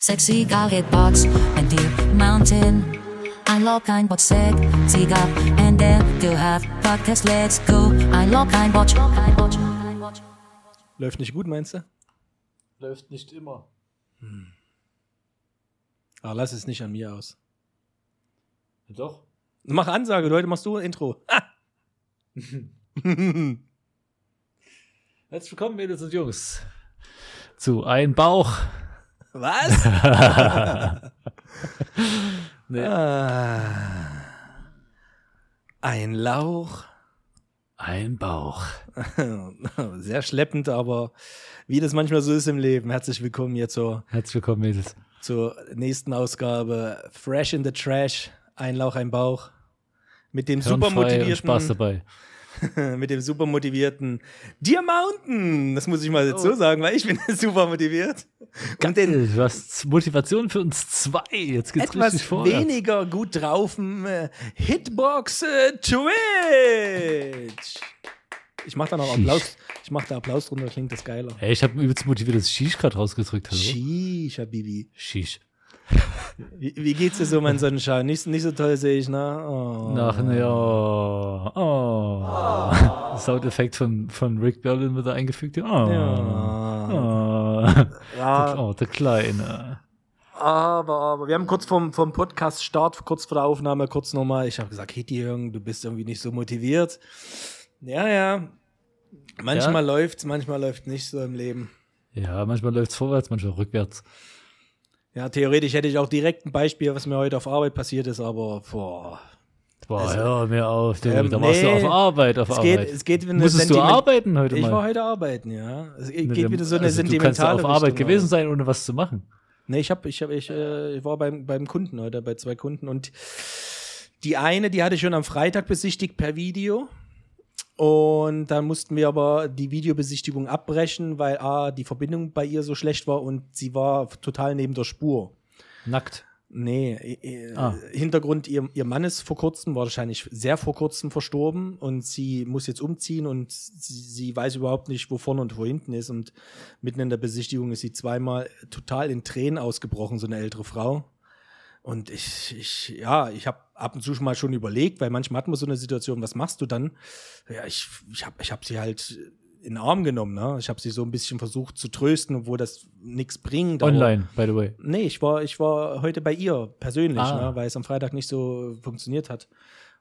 Sexy gal hit box and deep mountain. I log ein Bot seg, sie gab and there du have podcast let's go. I log ein Bot. Läuft nicht gut, meinst du? Läuft nicht immer. Aber lass es nicht an mir aus. Ja, doch. Mach Ansage, Leute, machst du ein Intro. Ah! Herzlich willkommen, Mädels und Jungs, zu Ein Bauch. Was? Nee, ah. Ein Lauch. Ein Bauch. Sehr schleppend, aber wie das manchmal so ist im Leben. Herzlich willkommen hier zur, Herzlich willkommen, Mädels. zur nächsten Ausgabe Fresh in the Trash. Ein Lauch, ein Bauch. Mit dem super und Spaß motivierten, dabei. mit dem super motivierten Dear Mountain. Das muss ich mal jetzt Oh. so sagen, weil ich bin super motiviert. Und den Geil, du hast Motivation für uns zwei. Jetzt geht's etwas richtig vorwärts. weniger gut draufen äh, Hitbox äh, Twitch. Ich mach da noch. Applaus. Ich mach da Applaus drunter, klingt das geiler. Ey, ich habe übelst motiviertes Shish gerade rausgedrückt. Hallo? Sheesh, Habibi. Shish. Wie, wie geht's dir so, mein Sonnenschein? Nicht, nicht so toll sehe ich, ne? Oh. Nach ne, oh, oh. Soundeffekt von, von Rick Berlin wird da eingefügt. Oh. Ja. Oh. Ja, oh, der Kleine. aber, aber wir haben kurz vom, vom Podcast-Start, kurz vor der Aufnahme, kurz nochmal, ich habe gesagt, Hitty, du bist irgendwie nicht so motiviert. Ja, ja. Manchmal läuft's, manchmal läuft nicht so im Leben. Ja, manchmal läuft's vorwärts, manchmal rückwärts. Ja, theoretisch hätte ich auch direkt ein Beispiel, was mir heute auf Arbeit passiert ist, aber boah. Boah, Also, hör mir auf, du, ähm, da warst du nee, auf Arbeit, auf Es Arbeit. geht, es geht Musstest du arbeiten heute Ich mal? war heute arbeiten, ja. Es geht Ne, wieder so eine also sentimentale Du kannst auf Arbeit Richtung, gewesen aber- sein, ohne was zu machen. Nee, ich hab, ich hab, ich, äh, ich war beim, beim Kunden heute, bei zwei Kunden und die eine, die hatte ich schon am Freitag besichtigt per Video. Und dann mussten wir aber die Videobesichtigung abbrechen, weil A, die Verbindung bei ihr so schlecht war und sie war total neben der Spur. Nackt. Nee, äh, Ah. Hintergrund, ihr, ihr Mann ist vor kurzem, wahrscheinlich sehr vor kurzem verstorben und sie muss jetzt umziehen und sie, sie weiß überhaupt nicht, wo vorne und wo hinten ist und mitten in der Besichtigung ist sie zweimal total in Tränen ausgebrochen, so eine ältere Frau. Und ich, ich ja, ich habe ab und zu schon mal schon überlegt, weil manchmal hat man so eine Situation, was machst du dann? Ja, ich, ich habe ich hab sie halt in den Arm genommen, ne? Ich habe sie so ein bisschen versucht zu trösten, obwohl das nichts bringt. Online, by the way. Nee, ich war, ich war heute bei ihr persönlich, Ah. ne, weil es am Freitag nicht so funktioniert hat.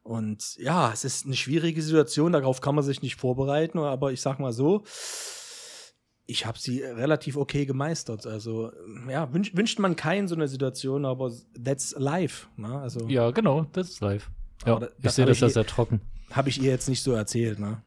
Und ja, es ist eine schwierige Situation, darauf kann man sich nicht vorbereiten, aber ich sag mal so, ich habe sie relativ okay gemeistert. Also, ja, wünsch, wünscht man keinen so eine Situation, aber that's life. Ne? Also, Ja, genau, das ist live. Ja, Aber ich sehe das ja eh- sehr trocken. habe ich ihr jetzt nicht so erzählt. Ne?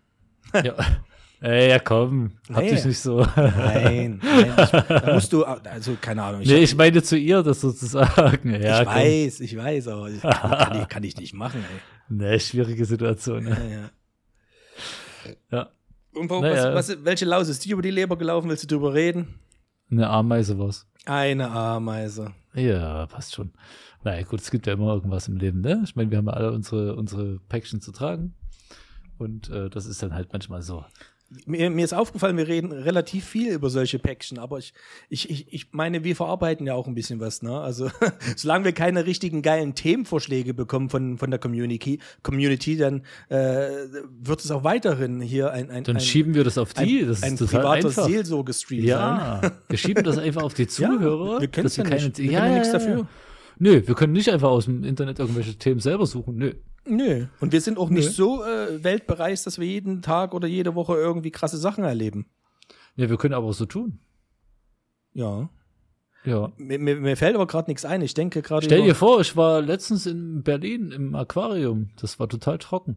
ja. Ey, ja, komm, hab Nee. dich nicht so. Nein, nein ich, da musst du, also keine Ahnung. Ich, nee, ich meine zu ihr das sozusagen. Ja, ich komm. weiß, ich weiß, aber ich, kann, ich, kann ich nicht machen, ey. Nee, schwierige Situation. Ne? Ja, ja. Ja. Und Naja. was, was, welche Laus ist die über die Leber gelaufen? Willst du drüber reden? Eine Ameise war's. Eine Ameise. Ja, passt schon. Naja, gut, es gibt ja immer irgendwas im Leben, ne? Ich meine, wir haben ja alle unsere, unsere Päckchen zu tragen. Und äh, das ist dann halt manchmal so. Mir, mir ist aufgefallen, wir reden relativ viel über solche Päckchen, aber ich, ich, ich, ich meine, wir verarbeiten ja auch ein bisschen was, ne? Also, solange wir keine richtigen geilen Themenvorschläge bekommen von, von der Community, Community, dann äh, wird es auch weiterhin hier ein, ein, Dann ein, schieben wir das auf die. ein, das ein ist total privater einfach. Seelsorgestream sein. Ja, wir schieben das einfach auf die Zuhörer. wir können ja keine- nicht. Wir können ja nichts dafür. Nö, wir können nicht einfach aus dem Internet irgendwelche Themen selber suchen. Nö. Nö. Und wir sind auch nicht Nö. so äh, weltbereist, dass wir jeden Tag oder jede Woche irgendwie krasse Sachen erleben. Ja, wir können aber so tun. Ja. Ja. Mir, mir, mir fällt aber gerade nichts ein. Ich denke gerade. Stell dir vor, ich war letztens in Berlin im Aquarium. Das war total trocken.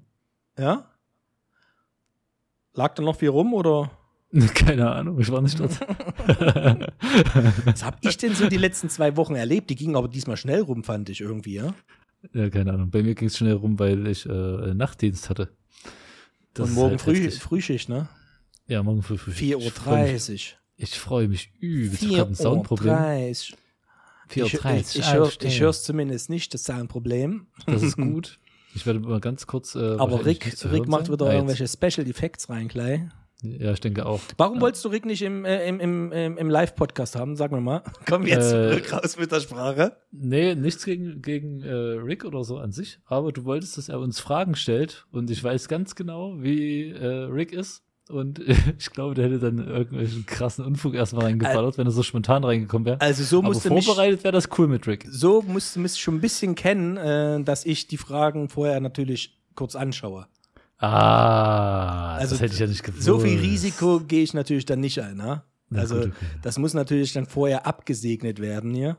Ja? Lag da noch viel rum oder? Keine Ahnung, ich war nicht dort. Was hab ich denn so die letzten zwei Wochen erlebt? Die gingen aber diesmal schnell rum, fand ich irgendwie, ja? Ja, keine Ahnung. Bei mir ging es schnell rum, weil ich äh, Nachtdienst hatte. Das Und morgen halt früh, heftig. Frühschicht, ne? Ja, morgen früh. früh. 4.30 Ich Uhr. Ich freue mich übelst. Ich habe ein Soundproblem. 4.30 Uhr. Ich, 4.30 ich, ich, hör, ich höre es zumindest nicht, das Soundproblem. Das ist gut. Ich werde mal ganz kurz. Äh, Aber Rick, Rick macht wieder Ah, irgendwelche Special Effects rein gleich. Ja, ich denke auch. Warum wolltest du Rick nicht im, äh, im, im, im, im Live-Podcast haben? Sag mir mal. Kommen wir jetzt Äh, raus mit der Sprache. Nee, nichts gegen, gegen äh, Rick oder so an sich, aber du wolltest, dass er uns Fragen stellt und ich weiß ganz genau, wie äh, Rick ist. Und ich glaube, der hätte dann irgendwelchen krassen Unfug erstmal reingeballert, wenn er so spontan reingekommen wäre. Also so aber musste mich, vorbereitet wäre das cool mit Rick. so musst du mich schon ein bisschen kennen, äh, dass ich die Fragen vorher natürlich kurz anschaue. Ah, Also das hätte ich ja nicht gewusst. So viel Risiko gehe ich natürlich dann nicht ein. Ne? Also gut, okay. das muss natürlich dann vorher abgesegnet werden hier.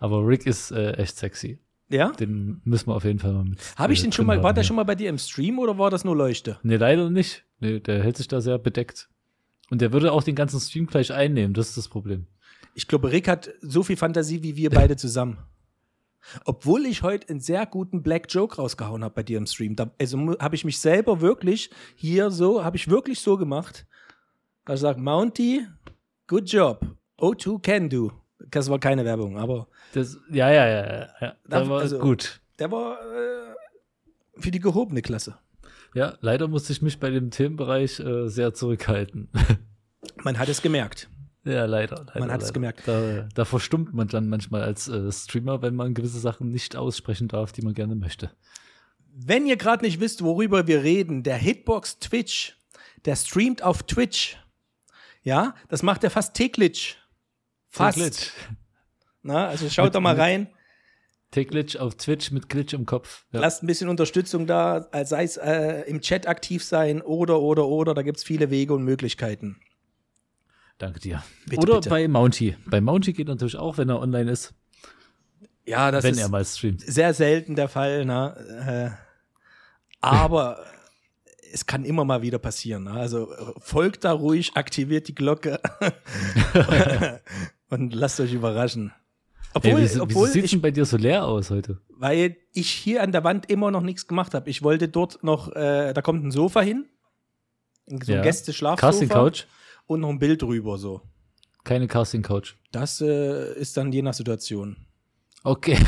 Aber Rick ist äh, echt sexy. Ja? Den müssen wir auf jeden Fall mal mit. Habe ich äh, den schon mal, war der ja. schon mal bei dir im Stream oder war das nur Leuchte? Nee, leider nicht. Nee, der hält sich da sehr bedeckt. Und der würde auch den ganzen Stream gleich einnehmen, das ist das Problem. Ich glaube, Rick hat so viel Fantasie wie wir beide zusammen. Obwohl ich heute einen sehr guten Black Joke rausgehauen habe bei dir im Stream. Da, also habe ich mich selber wirklich hier so, habe ich wirklich so gemacht. Da ich sage, Mounty, good job. O2 can do. Das war keine Werbung, aber Das, ja, ja, ja, ja. Da war also- gut. der war äh, für die gehobene Klasse. Ja, leider musste ich mich bei dem Themenbereich äh, sehr zurückhalten. Man hat es gemerkt. Ja, leider. leider Man hat es gemerkt. Da, da verstummt man dann manchmal als äh, Streamer, wenn man gewisse Sachen nicht aussprechen darf, die man gerne möchte. Wenn ihr gerade nicht wisst, worüber wir reden, der Hitbox Twitch, der streamt auf Twitch. Ja, das macht er fast täglich. Fast. Glitch. Na, also schaut Mit- doch mal rein. Glitch auf Twitch mit Glitch im Kopf. Ja. Lasst ein bisschen Unterstützung da, sei es äh, im Chat aktiv sein oder, oder, oder. Da gibt es viele Wege und Möglichkeiten. Danke dir. Bitte, Oder bitte. bei Mounty. Bei Mounty geht natürlich auch, wenn er online ist, Ja, das wenn ist er mal streamt. sehr selten der Fall. Ne? Äh, aber es kann immer mal wieder passieren. Ne? Also äh, folgt da ruhig, aktiviert die Glocke und lasst euch überraschen. Obwohl, Ey, wieso, obwohl wieso sieht denn bei dir so leer aus heute? weil ich hier an der Wand immer noch nichts gemacht habe. Ich wollte dort noch, äh, da kommt ein Sofa hin, so ein Ja. Gästeschlafsofa Casting Couch? Und noch ein Bild drüber so. Keine Casting Couch. Das äh, ist dann je nach Situation. Okay.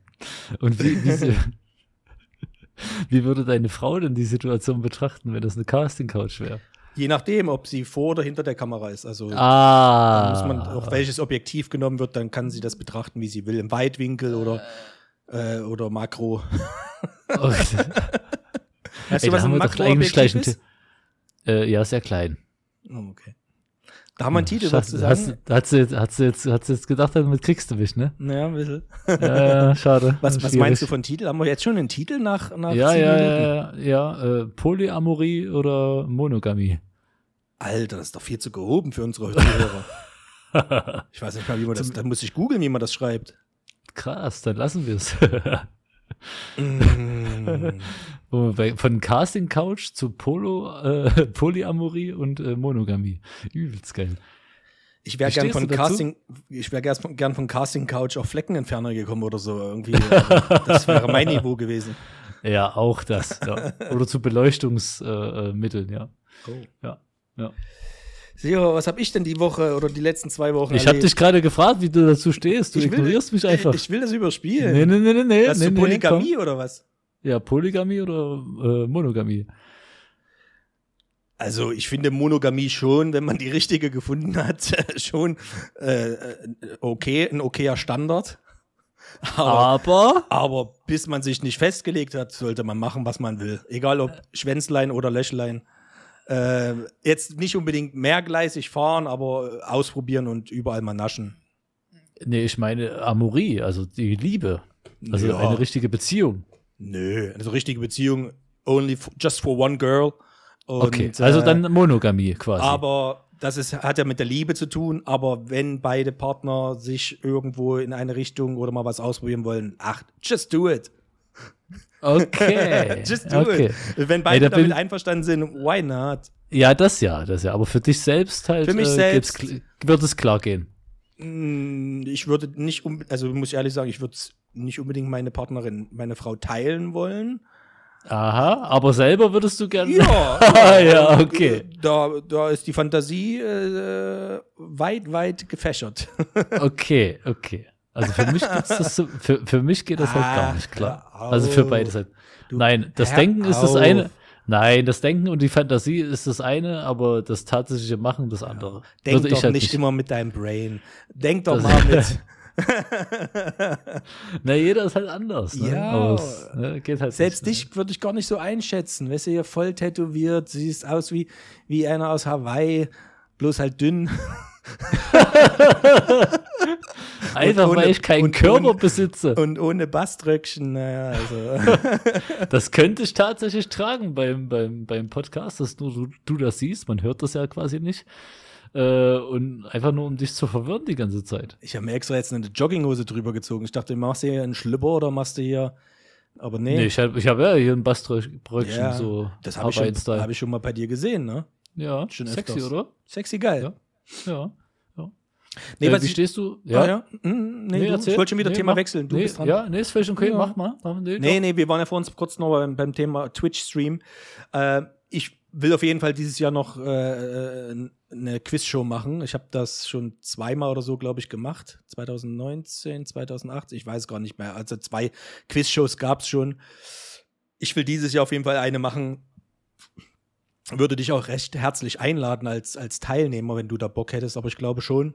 Und wie, wie, wie würde deine Frau denn die Situation betrachten, wenn das eine Casting Couch wäre? Je nachdem, ob sie vor oder hinter der Kamera ist. Also Ah. Muss man auch welches Objektiv genommen wird, dann kann sie das betrachten, wie sie will, im Weitwinkel oder äh, oder Makro. Okay. Weißt Ey, du, was da haben ein Makroobjektiv ist? Äh, ja, sehr klein. Oh, okay. Da haben wir einen Titel, du hast, sagen? du- hast, du jetzt, hast, du jetzt, hast du jetzt gedacht, damit kriegst du mich, ne? Naja, ein bisschen. Ja, schade. Was, was meinst du von Titel? Haben wir jetzt schon einen Titel nach, nach Ja, ja, Minuten? ja, ja, äh, Polyamorie oder Monogamie? Alter, das ist doch viel zu gehoben für unsere Zuhörer. ich weiß nicht mal, wie man das, da muss ich googeln, wie man das schreibt. Krass, dann lassen wir es. Mm. Von Casting Couch zu Polo, äh, Polyamorie und äh, Monogamie. Übelst geil. Ich wäre gern von? Casting, ich wäre gern, von- gern von Casting Couch auf Fleckenentferner gekommen oder so irgendwie. das wäre mein Niveau gewesen. Ja, auch das. Ja. Oder zu Beleuchtungsmitteln, äh, ja. Ja. ja. Sio, was habe ich denn die Woche oder die letzten zwei Wochen Ich habe dich gerade gefragt, wie du dazu stehst. Du Ich will- ignorierst mich einfach. Ich will das überspielen. nee, nee, nee, nee, nee. Hast nee, du nee, Polygamie oder was? Ja, Polygamie oder äh, Monogamie? Also ich finde Monogamie schon, wenn man die richtige gefunden hat, schon äh, äh, okay, ein okayer Standard. Aber, Aber aber bis man sich nicht festgelegt hat, sollte man machen, was man will. Egal ob Schwänzlein oder Löchlein. Äh, jetzt nicht unbedingt mehrgleisig fahren, aber ausprobieren und überall mal naschen. nee, ich meine Amorie, also die Liebe. Also Ja. eine richtige Beziehung. Nö, also richtige Beziehung, only for, just for one girl. Und, Okay, also äh, dann Monogamie quasi. Aber das ist, hat ja mit der Liebe zu tun, aber wenn beide Partner sich irgendwo in eine Richtung oder mal was ausprobieren wollen, ach, just do it. Okay. just do okay. it. Wenn beide Ey, da damit einverstanden sind, why not? Ja, das ja, das ja. Aber für dich selbst halt Für mich äh, selbst- wird es klar gehen. Mm, Ich würde nicht, um, also muss ich ehrlich sagen, ich würde nicht unbedingt meine Partnerin, meine Frau teilen wollen. Aha, aber selber würdest du gerne. Ja, ja, und, okay. äh, Da, da ist die Fantasie äh, weit, weit gefächert. Okay, okay. Also für mich das so, für, für mich geht das halt gar Ach, nicht klar. Also für auf. beide Seiten. Du, Nein, das Denken ist das eine. Nein, das Denken und die Fantasie ist das eine, aber das tatsächliche Machen das andere. Denk Würde doch ich halt nicht immer mit deinem Brain. Denk doch Das- mal mit. Na, jeder ist halt anders. Ne? Ja. Es, ne, halt Selbst nicht, dich würde ich gar nicht so einschätzen. Weißt du, hier voll tätowiert, siehst aus wie, wie einer aus Hawaii, bloß halt dünn. Einfach ohne- weil ich keinen und Körper ohne- besitze. Und ohne Baströckchen, naja, also. Das könnte ich tatsächlich tragen beim, beim, beim Podcast, dass nur du, du das siehst. Man hört das ja quasi nicht. Äh, und einfach nur, um dich zu verwirren die ganze Zeit. Ich habe mir extra jetzt eine Jogginghose drüber gezogen. Ich dachte, machst du hier einen Schlipper oder machst du hier. Aber nee, Nee, ich habe ich hab ja hier ein Baströckchen, Ja, so das habe ich, schon- hab ich schon mal bei dir gesehen, ne? Ja, schon sexy, öfters. oder? Sexy geil. Ja. Ja. Nee, äh, wie stehst du? Ah, ja. Hm, nee, du, ich wollte schon wieder Nee, Thema mach. wechseln. Du nee, bist dran. Ja, nee, ist völlig okay. Ja. Mach mal. Nee, Nee, nee, wir waren ja vor uns kurz noch beim, beim Thema Twitch-Stream. Äh, ich will auf jeden Fall dieses Jahr noch äh, äh, eine Quizshow machen. Ich habe das schon zweimal oder so, glaube ich, gemacht. 2019, 2018, ich weiß gar nicht mehr. Also zwei Quizshows gab es schon. Ich will dieses Jahr auf jeden Fall eine machen. Würde dich auch recht herzlich einladen als, als Teilnehmer, wenn du da Bock hättest, aber ich glaube schon.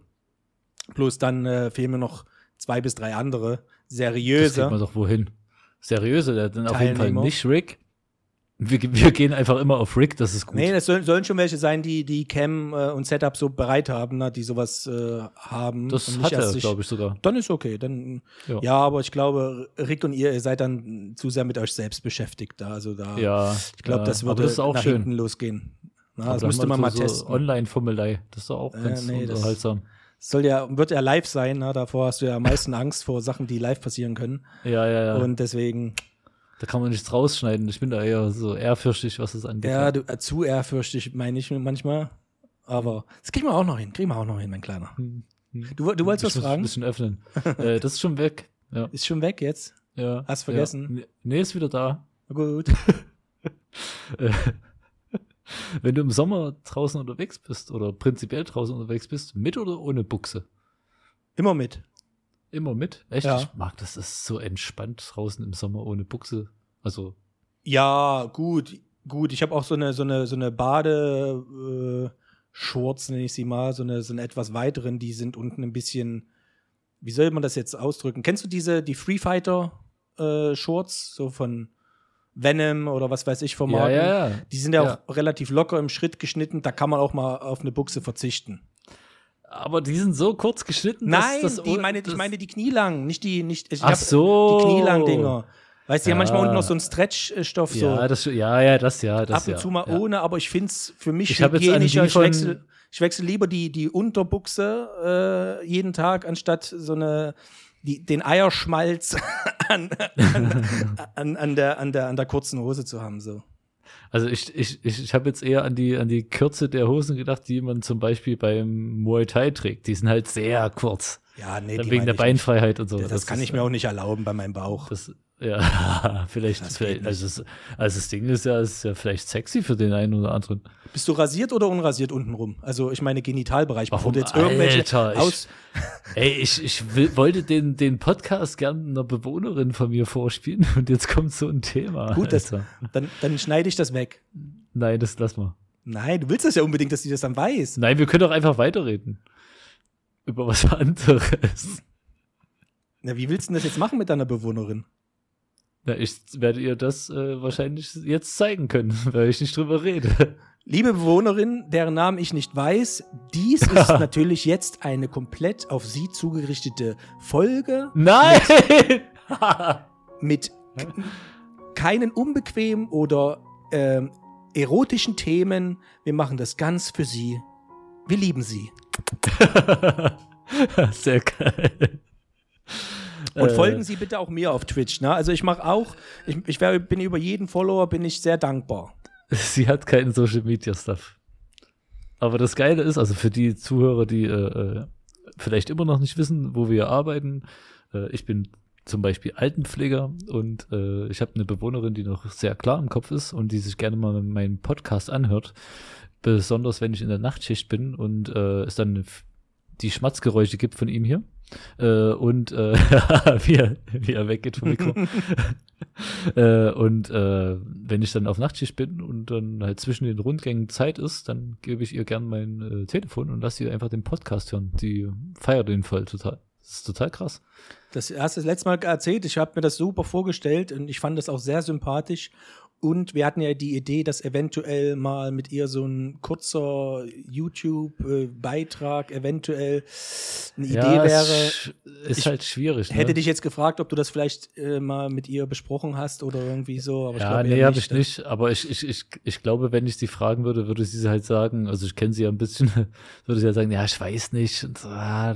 Bloß dann äh, fehlen mir noch zwei bis drei andere Das seriöse. kriegt man doch wohin. Seriöse, dann auf jeden Fall nicht Rick. Wir, wir gehen einfach immer auf Rick, das ist gut. Nee, das sollen, sollen schon welche sein, die die Cam äh, und Setup so bereit haben, ne, die sowas äh, haben. das hat er, glaube ich, sogar. Dann ist okay. Dann, ja. Ja. aber ich glaube, Rick und ihr, ihr seid dann zu sehr mit euch selbst beschäftigt da. Also da, Ja. ich glaube, das würde das nach schön. hinten losgehen. Na, das da müsste man mal so, testen. So Online-Formelei, das ist doch auch Äh, ganz nee, das- unterhaltsam. Soll ja, wird ja live sein, ne? davor hast du ja am meisten Angst vor Sachen, die live passieren können. Ja, ja, ja. Und deswegen, da kann man nichts rausschneiden. Ich bin da eher so ehrfürchtig, was das angeht. ja, du, äh, zu ehrfürchtig, meine ich manchmal. Aber das kriegen wir auch noch hin, kriegen wir auch noch hin, mein Kleiner. Hm, hm. Du, du wolltest was ich muss ein fragen? bisschen öffnen. äh, das ist schon weg. Ja. Ist schon weg jetzt? ja. Hast vergessen? Ja. Nee, Nee, ist wieder da. Na Gut. Äh, Wenn du im Sommer draußen unterwegs bist oder prinzipiell draußen unterwegs bist, mit oder ohne Buchse? Immer mit. Immer mit? Echt? Ja. Ich mag das, das ist so entspannt draußen im Sommer ohne Buchse. Also, Ja, gut, gut. Ich habe auch so eine, so eine, so eine Bade, äh, Shorts, nenne ich sie mal, so eine, so eine etwas weiteren, die sind unten ein bisschen, wie soll man das jetzt ausdrücken? Kennst du diese, die Free Fighter äh, Shorts, so von Venom oder was weiß ich vom ja, Marken? ja, ja. Die sind ja, Ja. auch relativ locker im Schritt geschnitten, da kann man auch mal auf eine Buchse verzichten. Aber die sind so kurz geschnitten, Nein, dass das die meine, ich meine die knielang, nicht die, nicht, ich Ach hab so. die knielang-Dinger. Weißt du, die haben manchmal Ja. unten noch so einen Stretch-Stoff so. Ja, das, ja, ja, das ja. Das ab und ja. zu mal ja. ohne, aber ich finde es für mich Ich hygienischer. Ich wechsle, ich wechsle lieber die, die Unterbuchse äh, jeden Tag, anstatt so eine die, den Eierschmalz an, an, an, an, der, an, der, an der kurzen Hose zu haben. So. Also ich, ich, ich, ich habe jetzt eher an die, an die Kürze der Hosen gedacht, die man zum Beispiel beim Muay Thai trägt. Die sind halt sehr kurz. Ja, nee, wegen der nicht. Beinfreiheit und so. Das, kann ist, ich mir auch nicht erlauben bei meinem Bauch. Das, ja, vielleicht, Das vielleicht also, das, also das Ding ist ja, ist ja vielleicht sexy für den einen oder anderen. Bist du rasiert oder unrasiert untenrum? Also ich meine Genitalbereich, bevor Warum? du jetzt irgendwelche Alter, ich- aus. Ey, ich, ich will, wollte den, den Podcast gern einer Bewohnerin von mir vorspielen und jetzt kommt so ein Thema. Gut, das, dann, dann schneide ich das weg. Nein, das lass mal. Nein, du willst das ja unbedingt, dass die das dann weiß. Nein, wir können doch einfach weiterreden. Über was anderes. Na, wie willst du denn das jetzt machen mit deiner Bewohnerin? Na, ich werde ihr das äh, wahrscheinlich jetzt zeigen können, weil ich nicht drüber rede. Liebe Bewohnerin, deren Namen ich nicht weiß, dies ist natürlich jetzt eine komplett auf Sie zugerichtete Folge Nein! mit keinen unbequemen oder ähm, erotischen Themen. Wir machen das ganz für Sie. Wir lieben Sie. Sehr geil. Und Äh, folgen Sie bitte auch mir auf Twitch. Ne? Also ich mache auch, ich, ich wär, bin über jeden Follower bin ich sehr dankbar. Sie hat keinen Social Media Stuff. Aber das Geile ist, also für die Zuhörer, die äh, äh, vielleicht immer noch nicht wissen, wo wir arbeiten, äh, ich bin zum Beispiel Altenpfleger und äh, ich habe eine Bewohnerin, die noch sehr klar im Kopf ist und die sich gerne mal meinen Podcast anhört. Besonders wenn ich in der Nachtschicht bin und äh, es dann die Schmatzgeräusche gibt von ihm hier. Äh, und äh, wie, er, wie er weggeht vom Mikro. äh, und äh, wenn ich dann auf Nachtschicht bin und dann halt zwischen den Rundgängen Zeit ist, dann gebe ich ihr gern mein äh, Telefon und lasse sie einfach den Podcast hören. Die feiert den voll total. Das ist total krass. Das hast du das letzte Mal erzählt. Ich habe mir das super vorgestellt und ich fand das auch sehr sympathisch. Und wir hatten ja die Idee, dass eventuell mal mit ihr so ein kurzer YouTube-Beitrag eventuell eine Ja, Idee es wäre. Ist Ich halt schwierig. Hätte ne? dich jetzt gefragt, ob du das vielleicht äh, mal mit ihr besprochen hast oder irgendwie so. Aber ich ja, glaube nee, habe ich ne? nicht. Aber ich, ich, ich, ich glaube, wenn ich sie fragen würde, würde sie halt sagen, also ich kenne sie ja ein bisschen, würde sie halt sagen, ja, ich weiß nicht. Und, ah,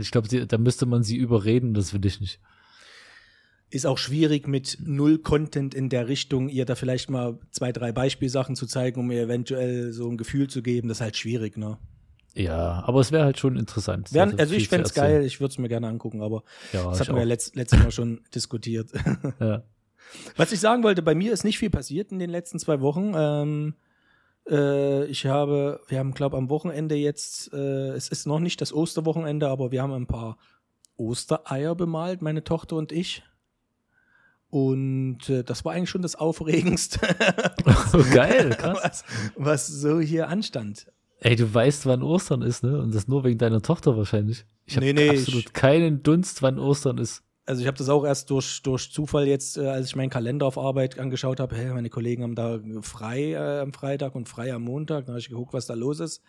ich glaube, da müsste man sie überreden, das will ich nicht. Ist auch schwierig mit null Content in der Richtung, ihr da vielleicht mal zwei, drei Beispielsachen zu zeigen, um ihr eventuell so ein Gefühl zu geben. Das ist halt schwierig, ne? Ja, aber es wäre halt schon interessant. Wären, Also also ich fände es geil, ich würde es mir gerne angucken, aber Ja, das hatten wir ja letzt, letztes Mal schon diskutiert. Ja. Was ich sagen wollte, bei mir ist nicht viel passiert in den letzten zwei Wochen. Ähm, äh, ich habe, wir haben, glaube am Wochenende jetzt, äh, es ist noch nicht das Osterwochenende, aber wir haben ein paar Ostereier bemalt, meine Tochter und ich. Und äh, das war eigentlich schon das Aufregendste, Oh, geil, krass. was, was so hier anstand. Ey, du weißt, wann Ostern ist, ne? Und das nur wegen deiner Tochter wahrscheinlich. Ich habe Nee, nee, absolut ich- keinen Dunst, wann Ostern ist. Also ich habe das auch erst durch, durch Zufall jetzt, äh, als ich meinen Kalender auf Arbeit angeschaut habe, hey, meine Kollegen haben da frei äh, am Freitag und frei am Montag. Dann habe ich geguckt, was da los ist.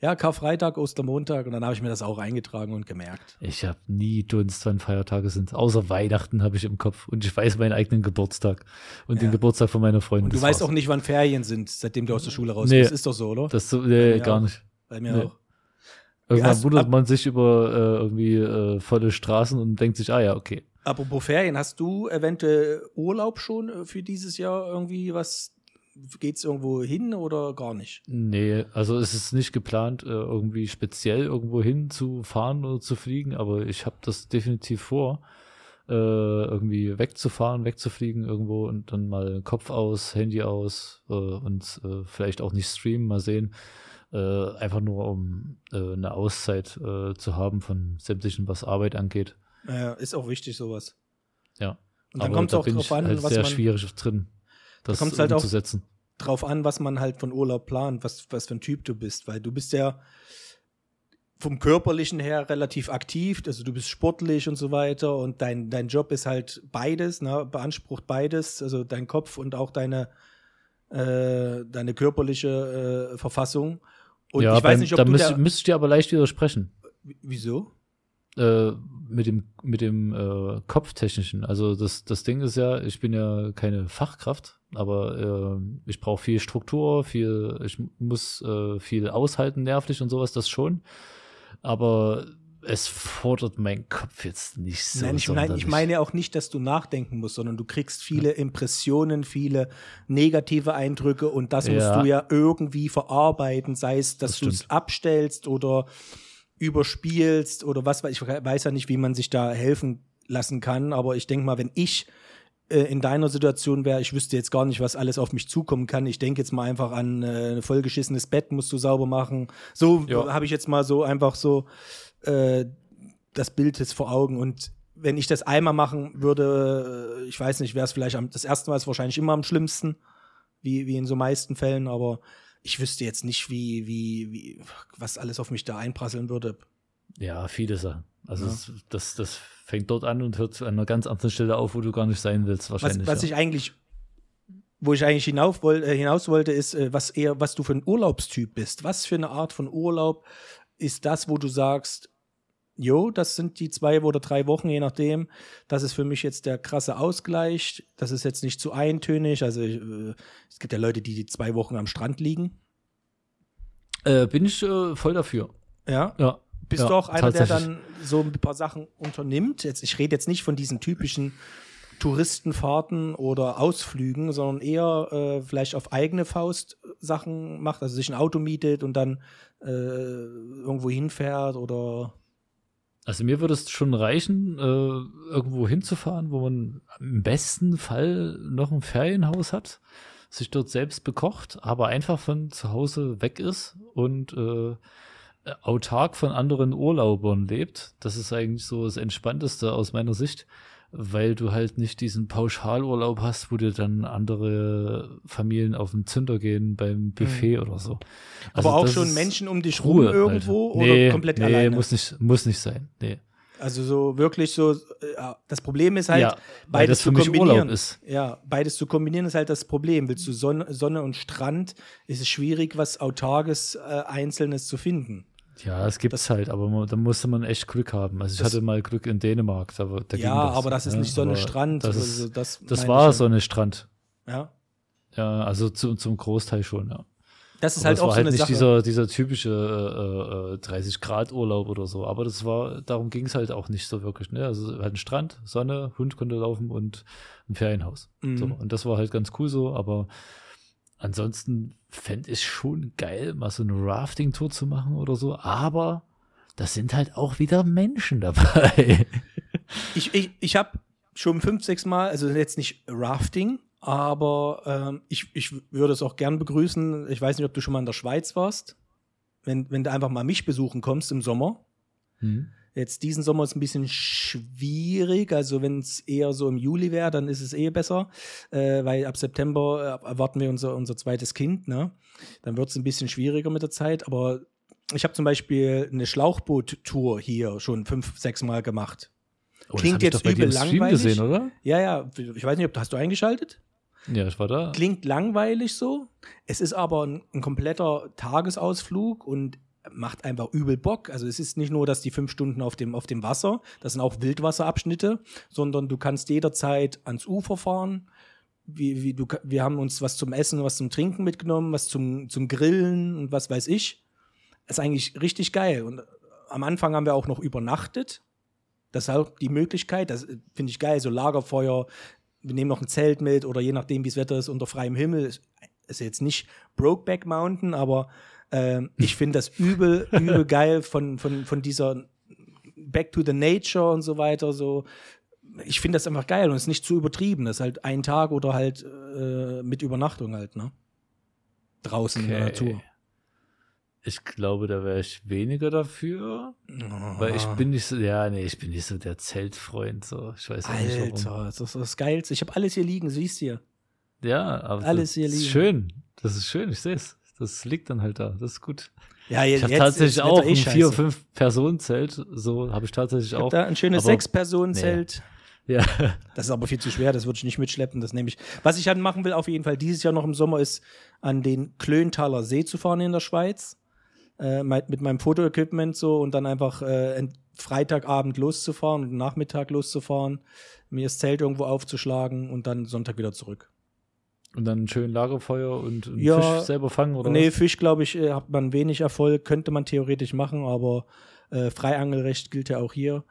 Ja, Karfreitag, Ostermontag und dann habe ich mir das auch eingetragen und gemerkt. Ich habe nie Dunst, wann Feiertage sind. Außer Weihnachten habe ich im Kopf. Und ich weiß meinen eigenen Geburtstag. Und den Ja. Geburtstag von meiner Freundin. Und du weißt war's. auch nicht, wann Ferien sind, seitdem du aus der Schule raus Nee. bist. Ist doch so, oder? Das so, nee, mir gar nicht. Bei mir Nee. auch. Irgendwann hast- wundert man sich über äh, irgendwie äh, volle Straßen und denkt sich, ah ja, okay. Apropos Ferien, hast du eventuell Urlaub schon äh, für dieses Jahr irgendwie was? Geht's irgendwo hin oder gar nicht? Nee, also es ist nicht geplant, äh, irgendwie speziell irgendwo hinzufahren oder zu fliegen, aber ich habe das definitiv vor, äh, irgendwie wegzufahren, wegzufliegen irgendwo und dann mal Kopf aus, Handy aus und vielleicht auch nicht streamen, mal sehen. Äh, einfach nur um äh, eine Auszeit äh, zu haben von sämtlichen, was Arbeit angeht. Ja, ist auch wichtig, sowas. Ja. Und dann kommt es da auch drauf an, halt was sehr man. schwierig drin, das kommt's halt auch- umzusetzen. drauf an, was man halt von Urlaub plant, was, was für ein Typ du bist, weil du bist ja vom körperlichen her relativ aktiv, also du bist sportlich und so weiter und dein, dein Job ist halt beides, ne, beansprucht beides, also dein Kopf und auch deine, äh, deine körperliche äh, Verfassung. Und ja, ich weiß beim- nicht, ob da du müsste, da, müsste ich dir aber leicht widersprechen. wieso? äh, mit dem mit dem äh, Kopftechnischen. Also das das Ding ist ja, ich bin ja keine Fachkraft, aber äh, ich brauche viel Struktur, viel, ich muss äh, viel aushalten nervlich und sowas, das schon. Aber es fordert mein Kopf jetzt nicht so. nein, ich, nein, ich meine auch nicht, dass du nachdenken musst, sondern du kriegst viele Impressionen, viele negative Eindrücke und das musst Ja. du ja irgendwie verarbeiten, sei es, dass Das du es abstellst oder überspielst oder was weiß ich weiß ja nicht, wie man sich da helfen lassen kann, aber ich denke mal, wenn ich äh, in deiner Situation wäre, ich wüsste jetzt gar nicht, was alles auf mich zukommen kann. Ich denke jetzt mal einfach an äh, ein vollgeschissenes Bett musst du sauber machen. So Ja. habe ich jetzt mal so einfach so äh, das Bild jetzt vor Augen und wenn ich das einmal machen würde, äh, ich weiß nicht, wäre es vielleicht am, das erste Mal ist wahrscheinlich immer am schlimmsten, wie, wie in so meisten Fällen, aber ich wüsste jetzt nicht, wie, wie, wie, was alles auf mich da einprasseln würde. Ja, viele Sachen. Also Ja. es, das, das fängt dort an und hört an einer ganz anderen Stelle auf, wo du gar nicht sein willst, Was, wahrscheinlich. was ja. ich eigentlich, wo ich eigentlich hinauf woll, äh, hinaus wollte, ist, was eher, was du für ein Urlaubstyp bist. Was für eine Art von Urlaub ist das, wo du sagst, jo, das sind die zwei oder drei Wochen, je nachdem. Das ist für mich jetzt der krasse Ausgleich. Das ist jetzt nicht zu eintönig. Also äh, es gibt ja Leute, die die zwei Wochen am Strand liegen. äh, bin ich äh, voll dafür. Ja. Ja. Bist ja, du auch einer, der dann so ein paar Sachen unternimmt? Jetzt, ich rede jetzt nicht von diesen typischen Touristenfahrten oder Ausflügen, sondern eher äh, vielleicht auf eigene Faust Sachen macht, also sich ein Auto mietet und dann äh, irgendwo hinfährt oder Also mir würde es schon reichen, äh, irgendwo hinzufahren, wo man im besten Fall noch ein Ferienhaus hat, sich dort selbst bekocht, aber einfach von zu Hause weg ist und äh, autark von anderen Urlaubern lebt. Das ist eigentlich so das Entspannteste aus meiner Sicht, weil du halt nicht diesen Pauschalurlaub hast, wo dir dann andere Familien auf den Zünder gehen beim Buffet oder so. Also Aber auch schon Menschen um dich Ruhe rum irgendwo halt. Nee, oder komplett nee, alleine? muss nicht, muss nicht sein. Nee. Also so wirklich so, äh, das Problem ist halt, ja, beides zu kombinieren. Ist. Ja, beides zu kombinieren ist halt das Problem. Willst du Sonne, Sonne und Strand, ist es schwierig, was Autarkes, äh, Einzelnes zu finden. Ja, es gibt's halt, aber man, da musste man echt Glück haben. Also ich Das- hatte mal Glück in Dänemark. Da, da ging ja, das, aber das ist ja, nicht Sonne, aber Strand. Das, also ist, das das meine war ich Sonne, Strand. Ja. ja. Also zu, zum Großteil schon, ja. Das ist Aber halt es auch war so halt eine nicht Sache. dieser, dieser typische äh, äh, 30 Grad Urlaub oder so. Aber das war, darum ging es halt auch nicht so wirklich. Ne? Also halt ein Strand, Sonne, Hund konnte laufen und ein Ferienhaus. Mhm. So, und das war halt ganz cool so, aber ansonsten fände ich schon geil, mal so eine Rafting-Tour zu machen oder so. Aber das sind halt auch wieder Menschen dabei. Ich, ich, ich habe schon fünf, sechs Mal, also jetzt nicht Rafting, aber ähm, ich, ich würde es auch gern begrüßen. Ich weiß nicht, ob du schon mal in der Schweiz warst. Wenn, wenn du einfach mal mich besuchen kommst im Sommer. Hm. Jetzt diesen Sommer ist ein bisschen schwierig. Also wenn es eher so im Juli wäre, dann ist es eh besser, äh, weil ab September äh, erwarten wir unser, unser zweites Kind. Ne? Dann wird es ein bisschen schwieriger mit der Zeit. Aber ich habe zum Beispiel eine Schlauchboot-Tour hier schon fünf, sechs Mal gemacht. Oh, Klingt jetzt übel langweilig. gesehen, oder? Ja, ja, ich weiß nicht, ob hast du eingeschaltet? Ja, ich war da. Klingt langweilig so. Es ist aber ein, ein kompletter Tagesausflug und macht einfach übel Bock. Also es ist nicht nur, dass die fünf Stunden auf dem, auf dem Wasser, das sind auch Wildwasserabschnitte, sondern du kannst jederzeit ans Ufer fahren. Wie, wie du, wir haben uns was zum Essen, was zum Trinken mitgenommen, was zum, zum Grillen und was weiß ich. ist eigentlich richtig geil. Und am Anfang haben wir auch noch übernachtet. Das ist auch die Möglichkeit, das äh, finde ich geil, so Lagerfeuer, wir nehmen noch ein Zelt mit oder je nachdem, wie das Wetter ist, unter freiem Himmel. Ist jetzt nicht Brokeback Mountain, aber ähm, ich finde das übel, übel geil von, von, von dieser Back to the Nature und so weiter. So. Ich finde das einfach geil und es ist nicht zu übertrieben. Das ist halt ein Tag oder halt äh, mit Übernachtung halt, ne? Draußen in der Natur. Ich glaube, da wäre ich weniger dafür, weil ich bin nicht so, ja, nee, ich bin nicht so der Zeltfreund, so. Ich weiß auch nicht warum. Alter, das ist das Geilste. Ich habe alles hier liegen, siehst du hier. Ja, aber Alles hier ist liegen. schön. Das ist schön, ich sehe es. Das liegt dann halt da. Das ist gut. Ja, Ich jetzt, habe jetzt tatsächlich ist auch eh ein vier, fünf Personen Zelt. So habe ich tatsächlich Ich hab auch. da ein schönes Aber- Sechs-Personen-Zelt. Ja, Das ist aber viel zu schwer, das würde ich nicht mitschleppen, das nehme ich. Was ich dann machen will, auf jeden Fall dieses Jahr noch im Sommer, ist an den Klöntaler See zu fahren in der Schweiz. Äh, mit meinem Fotoequipment so und dann einfach äh, en- Freitagabend loszufahren und Nachmittag loszufahren, mir das Zelt irgendwo aufzuschlagen und dann Sonntag wieder zurück. Und dann schön Lagerfeuer und, und Ja. Fisch selber fangen oder nee, was? Fisch, glaube ich, äh, hat man wenig Erfolg, könnte man theoretisch machen, aber äh, Freiangelrecht gilt ja auch hier.